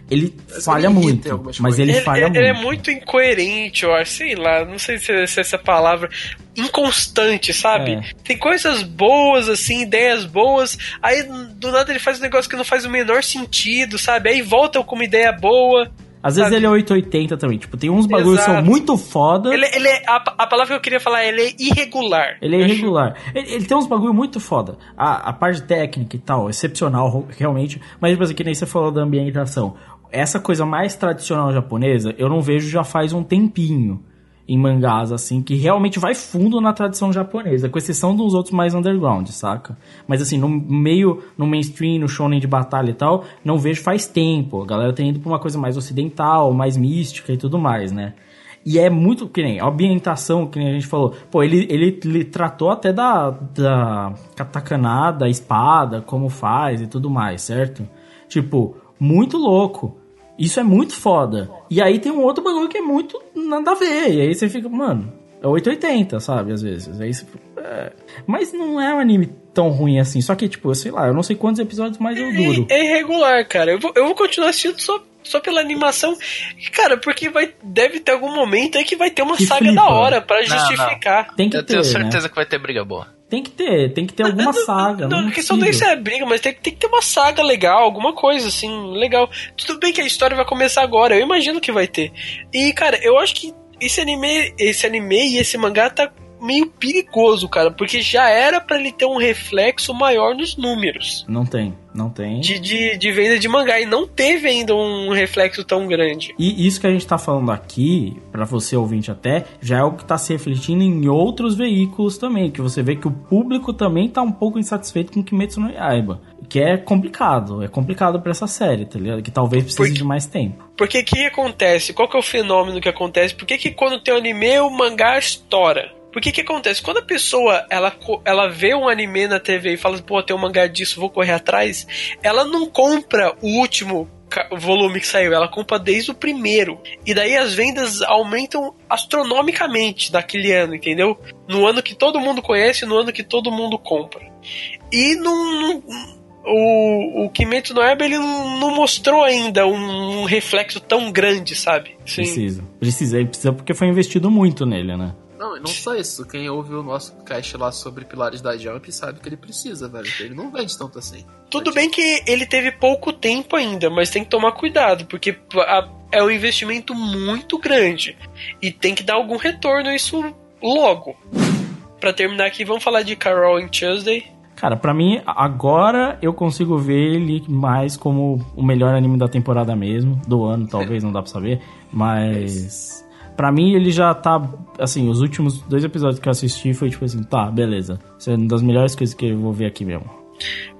Ele Mas falha ele muito. Mas ele, Ele, falha ele- ele é muito. muito incoerente, eu acho. Sei lá, não sei se, se essa palavra. Inconstante, sabe? É. Tem coisas boas, assim, ideias boas. Aí do nada ele faz um negócio que não faz o menor sentido, sabe? Aí volta com uma ideia boa. Às vezes sabe? ele é 880 também. Tipo, tem uns bagulhos que são muito foda. Ele, ele é, a, a palavra que eu queria falar, ele é irregular. Ele é irregular. Ele, ele tem uns bagulho muito foda. A, a parte técnica e tal, excepcional, realmente. Mas, tipo assim, que nem você falou da ambientação. Essa coisa mais tradicional japonesa, eu não vejo já faz um tempinho em mangás, assim, que realmente vai fundo na tradição japonesa, com exceção dos outros mais underground, saca? Mas, assim, no meio, no mainstream, no shonen de batalha e tal, não vejo faz tempo. A galera tem ido pra uma coisa mais ocidental, mais mística e tudo mais, né? E é muito, que nem a ambientação, que nem a gente falou. Pô, ele, ele, ele tratou até da, da katakana, da espada, como faz e tudo mais, certo? Tipo, muito louco. Isso é muito foda. E aí tem um outro bagulho que é muito nada a ver. E aí você fica, mano, é 880, sabe? Às vezes. Aí você, é. Mas não é um anime tão ruim assim. Só que, tipo, sei lá, eu não sei quantos episódios mais eu duro. É, é irregular, cara. Eu vou, eu vou continuar assistindo só, só pela animação. Cara, porque vai, deve ter algum momento aí que vai ter uma Que saga flipa. da hora pra Não, justificar. Tem que Eu ter, tenho né? certeza que vai ter briga boa. Tem que ter, tem que ter alguma saga. Não, Não, a é questão nem se possível. é briga, mas tem, tem que ter uma saga legal, alguma coisa assim, legal. Tudo bem que a história vai começar agora, eu imagino que vai ter. E, cara, eu acho que esse anime, esse anime e esse mangá tá meio perigoso, cara, porque já era pra ele ter um reflexo maior nos números Não tem, não tem. de, de, de venda de mangá e não teve ainda um reflexo tão grande. E isso que a gente tá falando aqui, pra você ouvinte até, já é o que tá se refletindo em outros veículos também, que você vê que o público também tá um pouco insatisfeito com Kimetsu no Yaiba, que é complicado, é complicado pra essa série, tá ligado? Que talvez precise Porque- de mais tempo. Porque que acontece? Qual que é o fenômeno que acontece? Por que, que quando tem um anime o mangá estoura? Por que que acontece? Quando a pessoa ela, ela vê um anime na TV e fala, pô, tem um mangá disso, vou correr atrás, ela não compra o último volume que saiu, ela compra desde o primeiro. E daí as vendas aumentam astronomicamente daquele ano, entendeu? No ano que todo mundo conhece, no ano que todo mundo compra. E não, não- o, o Kimetsu no Yaiba ele não, não mostrou ainda um, reflexo tão grande, sabe? Sim. Precisa. Precisa, ele precisa porque foi investido muito nele, né? Não, Não, e não só isso. Quem ouve o nosso cast lá sobre pilares da Jump sabe que ele precisa, velho. Ele não vende tanto assim. Tudo bem que ele teve pouco tempo ainda, mas tem que tomar cuidado, porque a- é um investimento muito grande. E tem que dar algum retorno isso logo. Pra terminar aqui, vamos falar de Carol and Tuesday. Cara, pra mim, agora eu consigo ver ele mais como o melhor anime da temporada mesmo. Do ano, talvez, não dá pra saber. Mas. Pra mim, ele já tá. Assim, os últimos dois episódios que eu assisti foi tipo assim: tá, beleza. Isso é uma das melhores coisas que eu vou ver aqui mesmo.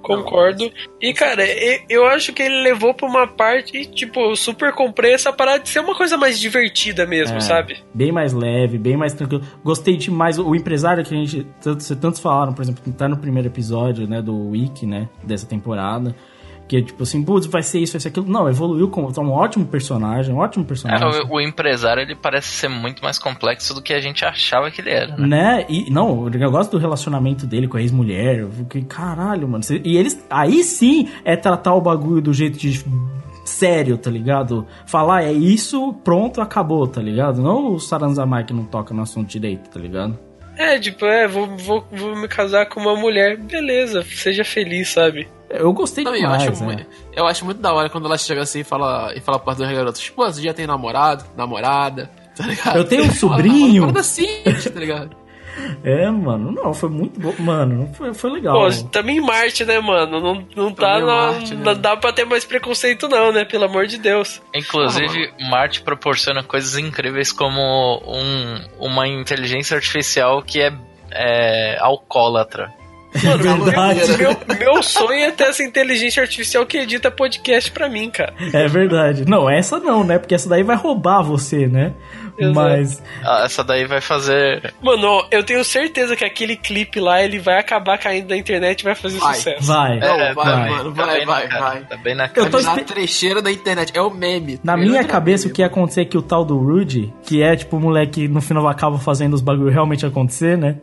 Concordo. E, cara, eu acho que ele levou pra uma parte, e, tipo, eu super comprei essa parada de ser uma coisa mais divertida mesmo, É, sabe? Bem mais leve, bem mais tranquilo. Gostei demais. O empresário que a gente. Tanto, vocês tantos falaram, por exemplo, que tá no primeiro episódio, né, do Wiki, né, dessa temporada. Que é tipo assim, putz, vai ser isso, vai ser aquilo. Não, evoluiu como tá um ótimo personagem, um ótimo É, personagem. o, o empresário ele parece ser muito mais complexo do que a gente achava que ele era, né? Né? E não, o negócio do relacionamento dele com a ex-mulher, fiquei, caralho, mano. E eles. Aí sim é tratar o bagulho do jeito de. Sério, tá ligado? Falar é isso, pronto, acabou, tá ligado? Não o Saranzamai que não toca no assunto direito, tá ligado? É, tipo, é, vou, vou, vou me casar com uma mulher, beleza, seja feliz, sabe? Eu gostei Não, e eu, demais, acho, né? mu- eu acho muito da hora quando ela chega assim e fala, e fala para duas garotas, pô, você já tem namorado, namorada, tá ligado? Eu tenho um Fala, sobrinho. Parada simples, (laughs) tá ligado? É, mano, não, foi muito bom. Mano, foi, foi legal. Pô, também Marte, né, mano? Não, não tá na, Marte, né? não dá pra ter mais preconceito, não, né? Pelo amor de Deus. Inclusive, Marte proporciona coisas incríveis como um, uma inteligência artificial que é, é alcoólatra. É (laughs) verdade. Meu, meu sonho é ter essa inteligência artificial que edita podcast pra mim, cara. É verdade. Não, essa não, né? Porque essa daí vai roubar você, né? Exato. Mas. Ah, Essa daí vai fazer. Mano, eu tenho certeza que aquele clipe lá ele vai acabar caindo na internet e vai fazer Vai. sucesso. Vai. Não, É, vai, tá bem- mano, tá vai, na vai, vai. Tá bem na Eu cara. tô É na espe- trecheira da internet, é o meme. Na minha cabeça, o meme. que ia acontecer é que o tal do Rudy, que é tipo o moleque que no final acaba fazendo os bagulho realmente acontecer, né?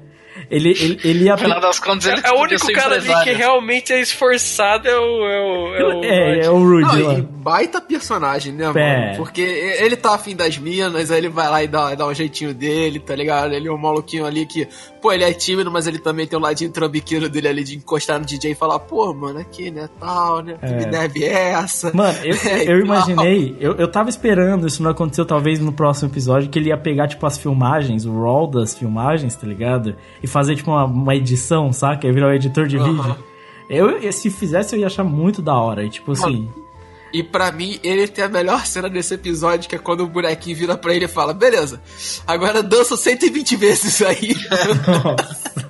Ele, ele, ele ia. No final das contas, ele É o único cara ali que realmente é esforçado é o. É o, é o É, é o Rudy Não, e baita personagem, né, mano? É. Porque ele tá afim das minas, aí ele vai lá e dá, dá um jeitinho dele, tá ligado? Ele é um maluquinho ali que, pô, ele é tímido, mas ele também tem o ladinho trambiqueiro dele ali de encostar no DJ e falar, pô, mano, aqui, né, tal, né? Que É. neve é essa? Mano, eu, (laughs) É, eu imaginei, eu, eu tava esperando, isso não aconteceu talvez no próximo episódio, que ele ia pegar, tipo, as filmagens, o raw das filmagens, tá ligado? E fazer, tipo, uma, uma edição, saca? Ia virar um editor de Aham. vídeo. Eu, se fizesse, eu ia achar muito da hora. E, tipo assim, E pra mim, ele tem a melhor cena desse episódio, que é quando o bonequinho vira pra ele e fala, beleza, agora dança 120 vezes aí. (laughs) (laughs)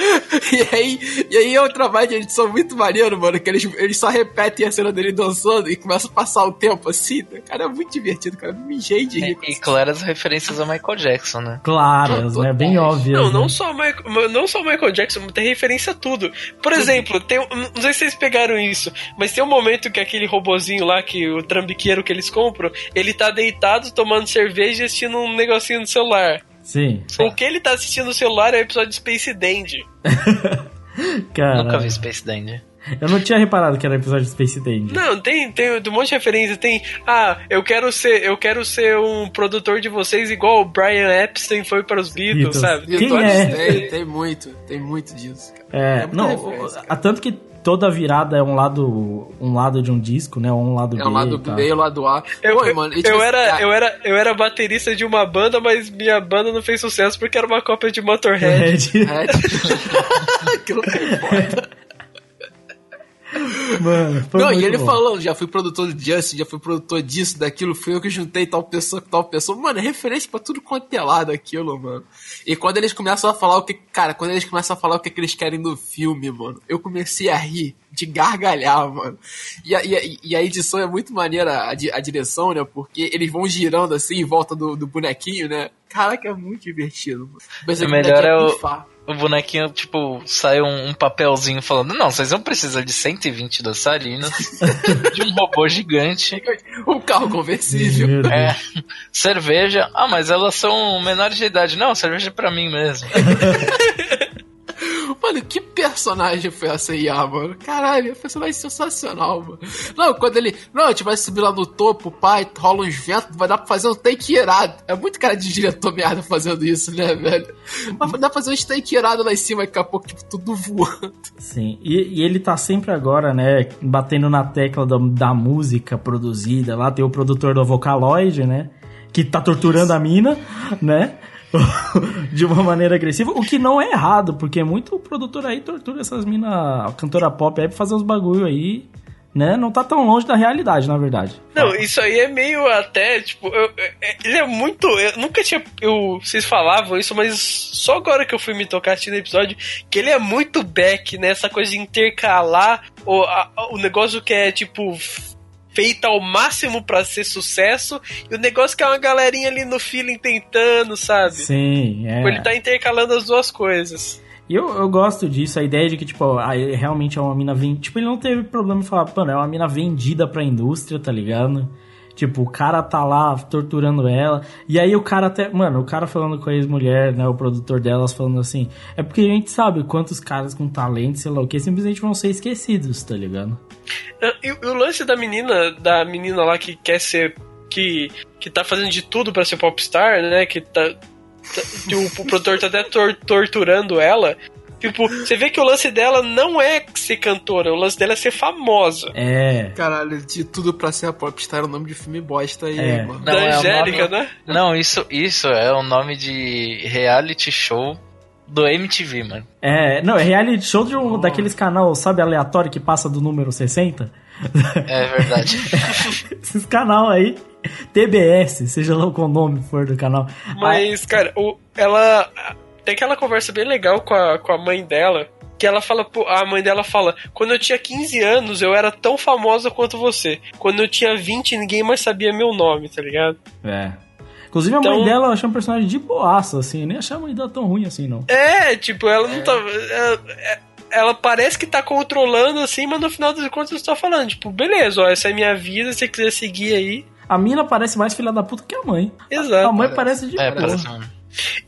(laughs) E aí, e aí é um trabalho de edição muito maneiro, mano, que eles, eles só repetem a cena dele dançando e começa a passar o tempo assim. Cara, é muito divertido, cara. Me mijei de rir. E isso. claras referências ao Michael Jackson, né? claras, né? Bem óbvias. Não, né? não só, o Michael, não só Michael Jackson, tem referência a tudo. Por exemplo, tem, um- não sei se vocês pegaram isso, mas tem um momento que aquele robozinho lá, que o trambiqueiro que eles compram, ele tá deitado tomando cerveja e assistindo um negocinho no celular. Sim, O que ele tá assistindo no celular é o episódio de Space Dandy. (laughs) cara. Nunca vi Space Dandy. Eu não tinha reparado que era episódio de Space Dandy. Não, tem, tem um monte de referência. Tem, ah, eu quero ser, eu quero ser um produtor de vocês igual o Brian Epstein foi para os Beatles, Beatles. sabe? Quem é? Tem, tem muito, tem muito disso, cara. É, É não, a, tanto que toda virada é um lado um lado de um disco, né? Ou um lado É B. o lado e tal. B e o lado A. Eu, Pô, eu- mano, eu tipo assim, era, cara, eu, era, eu era baterista de uma banda, mas minha banda não fez sucesso porque era uma cópia de Motorhead. Red. (laughs) É, aquilo (laughs) que importa. (laughs) Mano, Não, e ele bom. falando, já fui produtor de Justin, já fui produtor disso, daquilo, fui eu que juntei tal pessoa com tal pessoa. Mano, é referência pra tudo quanto é lado aquilo, mano. E quando eles começam a falar o que. Cara, quando eles começam a falar o que, que eles querem do filme, mano, eu comecei a rir, de gargalhar, mano. E a, e a, e a edição é muito maneira, a, di- a direção, né? Porque eles vão girando assim em volta do, do bonequinho, né? Caraca, é muito divertido, mano. Pensei O melhor é o- pifar. O bonequinho, tipo, sai um, um papelzinho falando: Não, vocês vão precisar de 120 dançarinas, (laughs) de um robô gigante, Um carro conversível. É, cerveja. Ah, mas elas são menores de idade. Não, cerveja é pra mim mesmo. (laughs) Mano, que personagem foi essa IA, mano? Caralho, personagem sensacional, mano. Não, quando ele. Não, a gente vai subir lá no topo, pai, rola uns ventos, vai dar pra fazer um take irado. É muito cara de diretor merda fazendo isso, né, velho? Mas dá pra fazer um take irado lá em cima, daqui a pouco, tipo, tudo voando. Sim, e, e ele tá sempre agora, né, batendo na tecla da, da música produzida. Lá tem o produtor do Vocaloid, né? Que tá torturando a mina, né? (laughs) de uma maneira agressiva, o que não é errado, porque muito produtor aí tortura essas minas, cantora pop aí pra fazer uns bagulho aí, né? Não tá tão longe da realidade, na verdade. Não, isso aí é meio até, tipo, eu, eu, ele é muito. Eu nunca tinha. Eu, vocês falavam isso, mas só agora que eu fui me tocar assistindo o episódio, que ele é muito back, né? Essa coisa de intercalar o, a, o negócio que é, tipo, feita ao máximo para ser sucesso e o negócio que é uma galerinha ali no feeling tentando, sabe? Sim, é. Ele tá intercalando as duas coisas. E eu, eu gosto disso, a ideia de que, tipo, realmente é uma mina vendida. Tipo, ele não teve problema em falar, mano, é uma mina vendida pra indústria, tá ligado? Tipo, o cara tá lá torturando ela. E aí o cara até. Mano, o cara falando com a ex-mulher, né? O produtor delas falando assim. É porque a gente sabe quantos caras com talento, sei lá o que, simplesmente vão ser esquecidos, tá ligado? E, e o lance da menina, da menina lá que quer ser. Que, que tá fazendo de tudo para ser popstar, né? Que tá. tá que o, o produtor tá até tor torturando ela. Tipo, você vê que o lance dela não é ser cantora, o lance dela é ser famosa. É. Caralho, de tudo pra ser a popstar é o nome de filme bosta aí, É. mano. Da Não, é o Angélica, nome- né? Não, isso, isso é o nome de reality show do MTV, mano. É, não, é reality show de um, daqueles canal, sabe, aleatório que passa do número 60? É verdade. (laughs) Esses canal aí, TBS, seja lá qual nome for do canal. Mas, cara, o, ela. Tem aquela conversa bem legal com a, com a mãe dela. Que ela fala, pô, a mãe dela fala: Quando eu tinha 15 anos, eu era tão famosa quanto você. Quando eu tinha 20, ninguém mais sabia meu nome, tá ligado? É. Inclusive a mãe Então- dela eu achei um personagem de boaça, assim. Eu nem achei a mãe dela tão ruim assim, não. É, tipo, ela não tá. Ela, ela parece que tá controlando assim, mas no final das contas você tá falando, tipo, beleza, ó, essa é minha vida, se você quiser seguir aí. A mina parece mais filha da puta que a mãe. Exato. A mãe parece de É, boa. parece.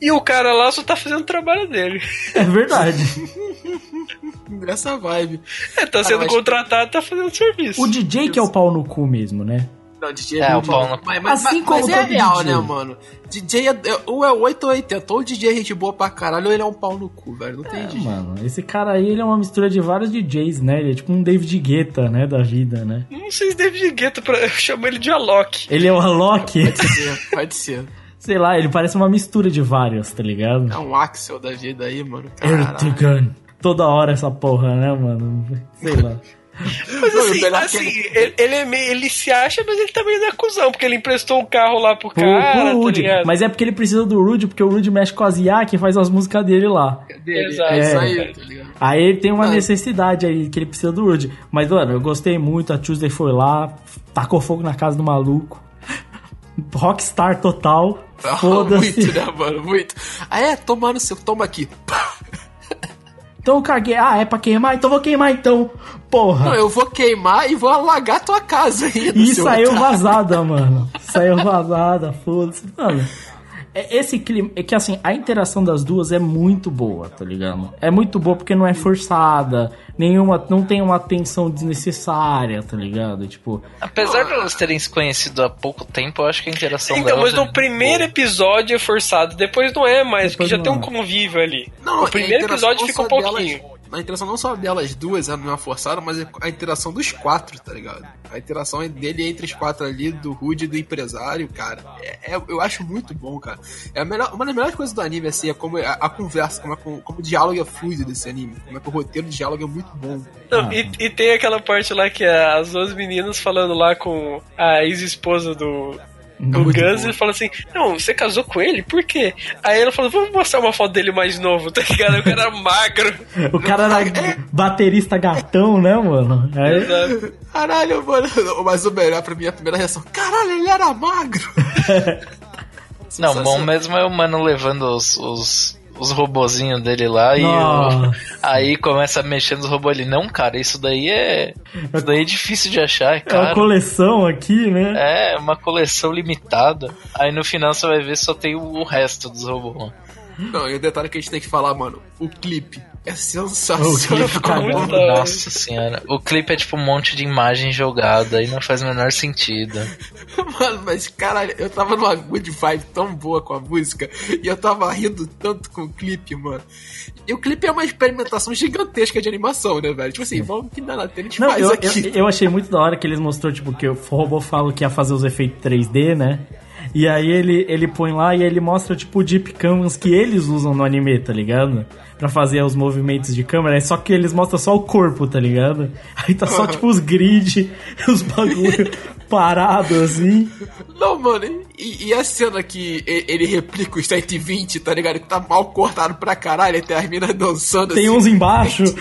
E o cara lá só tá fazendo o trabalho dele. (laughs) É verdade. (laughs) Essa vibe. É, tá sendo mas- contratado, tá fazendo serviço. O DJ que é o pau no cu mesmo, né? Não, DJ É, muito o pau bom. Mas, mas, Assim mas- como mas é real, DJ. né, mano? DJ é, é- ou é 8 ou 80. Ou o DJ é gente boa pra caralho, ou ele é um pau no cu, velho. Não tem É, jeito. mano, esse cara aí, ele é uma mistura de vários DJs, né? Ele é tipo um David Guetta, né, da vida, né? Não sei se David Guetta, pra... eu chamo ele de Alok. Ele é o Alok, Pode ser, pode ser. (laughs) sei lá, ele parece uma mistura de vários, tá ligado? É um Axel da vida aí, mano. Caralho. Erdogan. Toda hora essa porra, né, mano? Sei lá. Mas assim, assim ele- ele, é meio, ele se acha, mas ele também não é cuzão, porque ele emprestou um carro lá pro cara, pro tá Rude. Mas é porque ele precisa do Rude, porque o Rude mexe com as IA que faz as músicas dele lá. Dele. Exato. É isso É. aí, tá ligado? Aí ele tem uma Ah. necessidade aí que ele precisa do Rude. Mas, mano, eu gostei muito. A Tuesday foi lá, tacou fogo na casa do maluco. (laughs) Rockstar total. Foda-se. Muito, né, mano? Muito. Ah, é? Toma no seu. Toma aqui. Então eu caguei. Ah, é pra queimar? Então vou queimar então. Porra. Não, eu vou queimar e vou alagar tua casa ainda. E saiu otário. vazada, mano. Saiu vazada, foda-se. Mano, é- esse clima. É que assim, a interação das duas é muito boa, tá ligado? É muito boa porque não é forçada. Nenhuma. Não tem uma tensão desnecessária, tá ligado? Tipo. Apesar de elas terem se conhecido há pouco tempo, eu acho que a interação Então, mas no é primeiro boa. episódio é forçado, depois não é mais, Depois porque já tem é. um convívio ali. Não, o primeiro a interação episódio fica um pouquinho. Delas, a interação não só delas duas é uma forçada, mas é a interação dos quatro, tá ligado? A interação dele entre os quatro ali, do Rude e do empresário, cara. É, é- eu acho muito bom, cara. É melhor, uma das melhores coisas do anime, assim, é como a, a conversa, como, é, como o diálogo é fluido desse anime. Como é que o roteiro de diálogo é muito bom. Não, Ah. e, e tem aquela parte lá que é as duas meninas falando lá com a ex-esposa do, Gus bom. e fala assim: Não, você casou com ele? Por quê? Aí ela fala: Vamos mostrar uma foto dele mais novo, tá ligado? O cara era magro. O cara era baterista gatão, né, mano? Aí, Exato. Caralho, mano. Mas o melhor pra mim, a primeira reação, caralho, ele era magro. (laughs) Não, bom mesmo é o mano levando os, os, os robozinhos dele lá e o- aí começa a mexer nos robôs ali. Não, cara, isso daí é. Isso daí é difícil de achar, é é uma coleção aqui, né? É, uma coleção limitada. Aí no final você vai ver só tem o, resto dos robôs. Não, e o detalhe que a gente tem que falar, mano, o clipe é sensacional. Ficou muito da hora. Nossa senhora. O clipe é tipo um monte de imagem jogada e não faz o menor sentido. (laughs) Mano, mas caralho, eu tava numa good vibe tão boa com a música e eu tava rindo tanto com o clipe, mano. E o clipe é uma experimentação gigantesca de animação, né, velho? Tipo assim, vamos que na a gente não, faz eu, aqui. Eu, eu achei muito da hora que eles mostrou, tipo, que o robô fala que ia fazer os efeitos 3D, né? E aí ele, ele põe lá e ele mostra, tipo, o Deep Canvas que eles usam no anime, tá ligado? Pra fazer os movimentos de câmera, só que eles mostram só o corpo, tá ligado? Aí tá só, tipo, os grid, (laughs) os bagulho (laughs) parado, assim. Não, mano, e, e, a cena que ele replica os 120, tá ligado? Que tá mal cortado pra caralho, e tem as minas dançando Tem assim. uns embaixo. (laughs)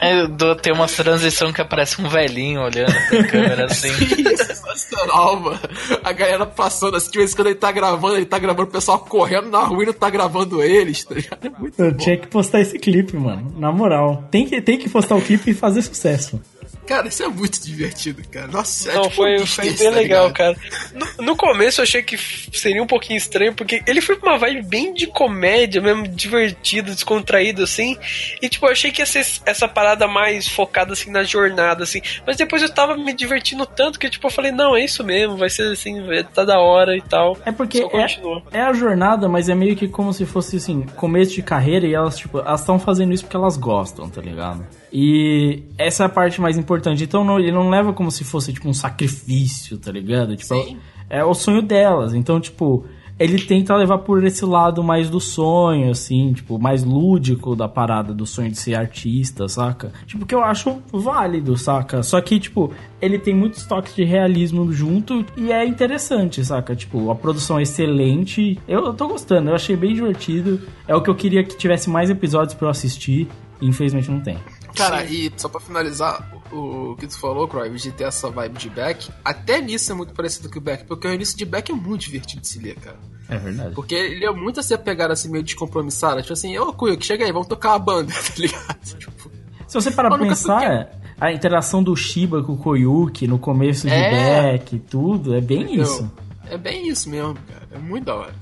É, do- tem uma transição que aparece um velhinho olhando pra câmera assim. Sim, é sensacional, mano. A galera passando assim, de vez em quando ele tá gravando, ele tá gravando o pessoal correndo na rua e não tá gravando eles, tá ligado? É muito Eu bom. tinha que postar esse clipe, mano. Na moral. Tem que, tem que postar o clipe e fazer sucesso. Cara, isso é muito divertido, cara. Nossa, é Não, tipo foi, um foi bem tá legal, ligado? cara. No, no começo eu achei que seria um pouquinho estranho, porque ele foi pra uma vibe bem de comédia, mesmo divertido, descontraído, assim. E tipo, eu achei que ia ser essa parada mais focada assim na jornada, assim. Mas depois eu tava me divertindo tanto que, tipo, eu falei, não, é isso mesmo, vai ser assim, vai- tá da hora e tal. É porque é, continua. é a jornada, mas é meio que como se fosse assim, começo de carreira e elas, tipo, elas estão fazendo isso porque elas gostam, tá ligado? E essa é a parte mais importante. Então não, ele não leva como se fosse, tipo, um sacrifício, tá ligado? Tipo, Sim. é o sonho delas. Então, tipo, ele tenta levar por esse lado mais do sonho, assim, tipo, mais lúdico da parada do sonho de ser artista, saca? Tipo, que eu acho válido, saca? Só que, tipo, ele tem muitos toques de realismo junto e é interessante, saca? Tipo, a produção é excelente. Eu, eu tô gostando, eu achei bem divertido. É o que eu queria que tivesse mais episódios pra eu assistir. E infelizmente não tem. Cara, e só pra finalizar, o, o que tu falou, Croy, de ter essa vibe de Beck, até nisso é muito parecido com o Beck, porque o início de Beck é muito divertido de se ler, cara. É verdade. Porque ele é muito assim, a pegada assim, meio descompromissada, tipo assim, ô Kuyo, chega aí, vamos tocar uma banda, (laughs) tá ligado? Tipo, Se você parar pra pensar, a interação do Shiba com o Koyuki no começo de É. Beck e tudo, é bem entendeu? isso. É bem isso mesmo, cara. É muito da hora.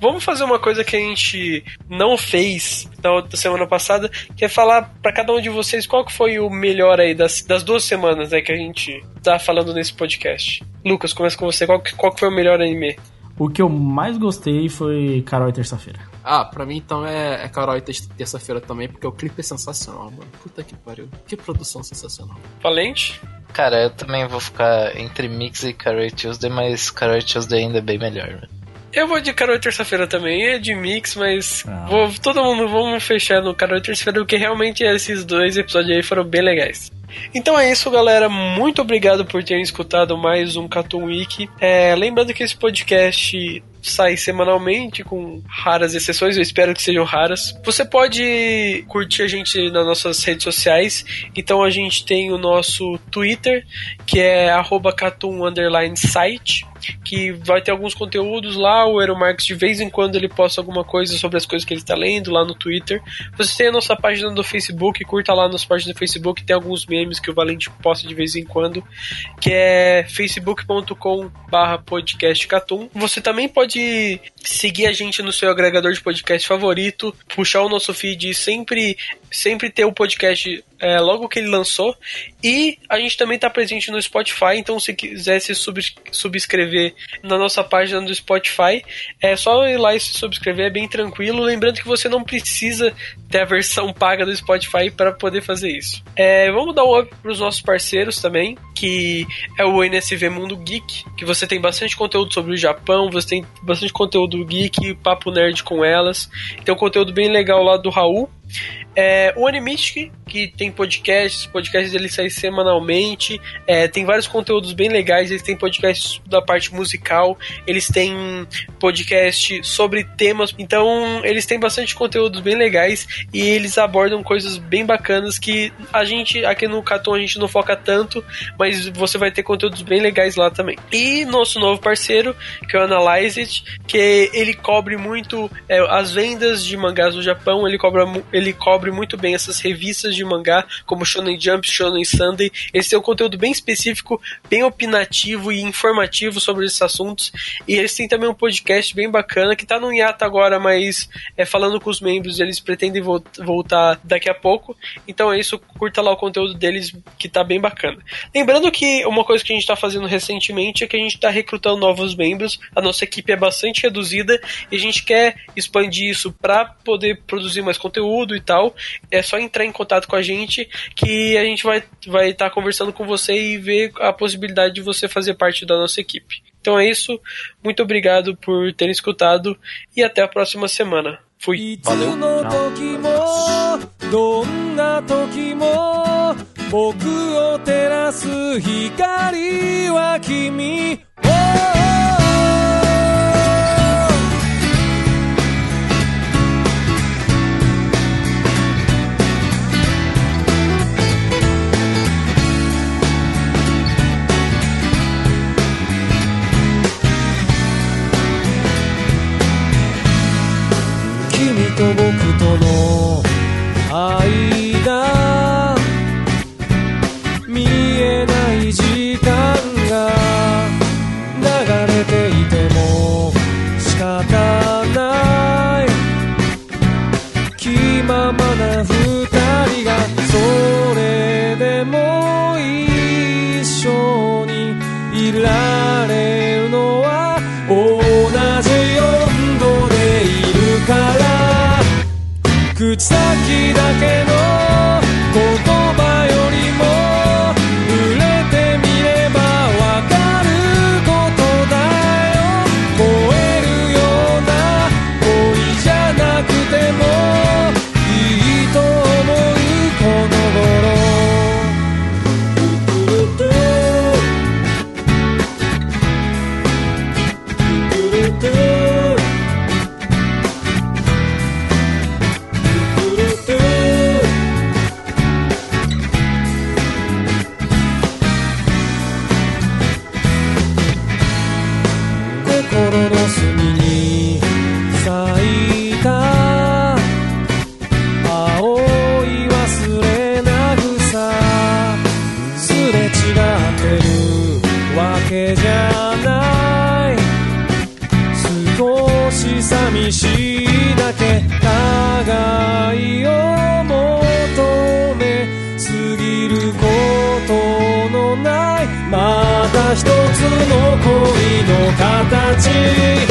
Vamos fazer uma coisa que a gente não fez na outra semana passada, que é falar pra cada um de vocês qual que foi o melhor aí das, das duas semanas né, que a gente tá falando nesse podcast. Lucas, começa com você. Qual que, qual que foi o melhor anime? O que eu mais gostei foi Carol e Terça-feira. Ah, pra mim então é, é Carol e Ter- terça-feira também, porque o clipe é sensacional, mano. Puta que pariu. Que produção sensacional. Valente? Cara, eu também vou ficar entre Mix e Carol Tuesday, mas Carol Tuesday ainda é bem melhor. né? Eu vou de Carol Terça-feira também, é de mix, mas Ah. vou, todo mundo vamos fechar no Carol e Terça-feira, porque realmente esses dois episódios aí foram bem legais. Então é isso, galera. Muito obrigado por terem escutado mais um Cartoon Week. É, lembrando que esse podcast sai semanalmente, com raras exceções, eu espero que sejam raras. Você pode curtir a gente nas nossas redes sociais. Então a gente tem o nosso Twitter, que é arroba site que vai ter alguns conteúdos lá. O Marques de vez em quando ele posta alguma coisa sobre as coisas que ele está lendo lá no Twitter. Você tem a nossa página do Facebook, curta lá nossa página do Facebook, tem alguns memes que o Valente posta de vez em quando, que é facebook.com/podcastcatum. Você também pode seguir a gente no seu agregador de podcast favorito, puxar o nosso feed sempre sempre ter o podcast é, logo que ele lançou. E a gente também está presente no Spotify, então se quiser se sub- subscrever na nossa página do Spotify, é só ir lá e se subscrever, é bem tranquilo. Lembrando que você não precisa ter a versão (laughs) paga do Spotify para poder fazer isso. É, vamos dar um up para os nossos parceiros também, que é o NSV Mundo Geek, que você tem bastante conteúdo sobre o Japão, você tem bastante conteúdo geek, papo nerd com elas. Tem um conteúdo bem legal lá do Raul. É, o Animistic, que tem podcasts, podcasts dele saem semanalmente, é, tem vários conteúdos bem legais, eles têm podcasts da parte musical, eles têm podcast sobre temas, então eles têm bastante conteúdos bem legais e eles abordam coisas bem bacanas que a gente, aqui no Caton, a gente não foca tanto, mas você vai ter conteúdos bem legais lá também. E nosso novo parceiro, que é o Analyze It, que ele cobre muito é, as vendas de mangás no Japão, ele cobra, ele cobre muito bem essas revistas de mangá, como Shonen Jump, Shonen Sunday. Eles têm um conteúdo bem específico, bem opinativo e informativo sobre esses assuntos. E eles têm também um podcast bem bacana, que tá no hiato agora, mas é falando com os membros, eles pretendem vo voltar daqui a pouco. Então é isso, curta lá o conteúdo deles, que tá bem bacana. Lembrando que uma coisa que a gente tá fazendo recentemente é que a gente tá recrutando novos membros. A nossa equipe é bastante reduzida e a gente quer expandir isso para poder produzir mais conteúdo e tal. É só entrar em contato com a gente que a gente vai vai estar tá conversando com você e ver a possibilidade de você fazer parte da nossa equipe. Então é isso. Muito obrigado por terem escutado e até a próxima semana. Fui. Valeu. Tchau. と僕との間先だけ寂しいだけ互いを求めすぎることのないまた一つの恋の形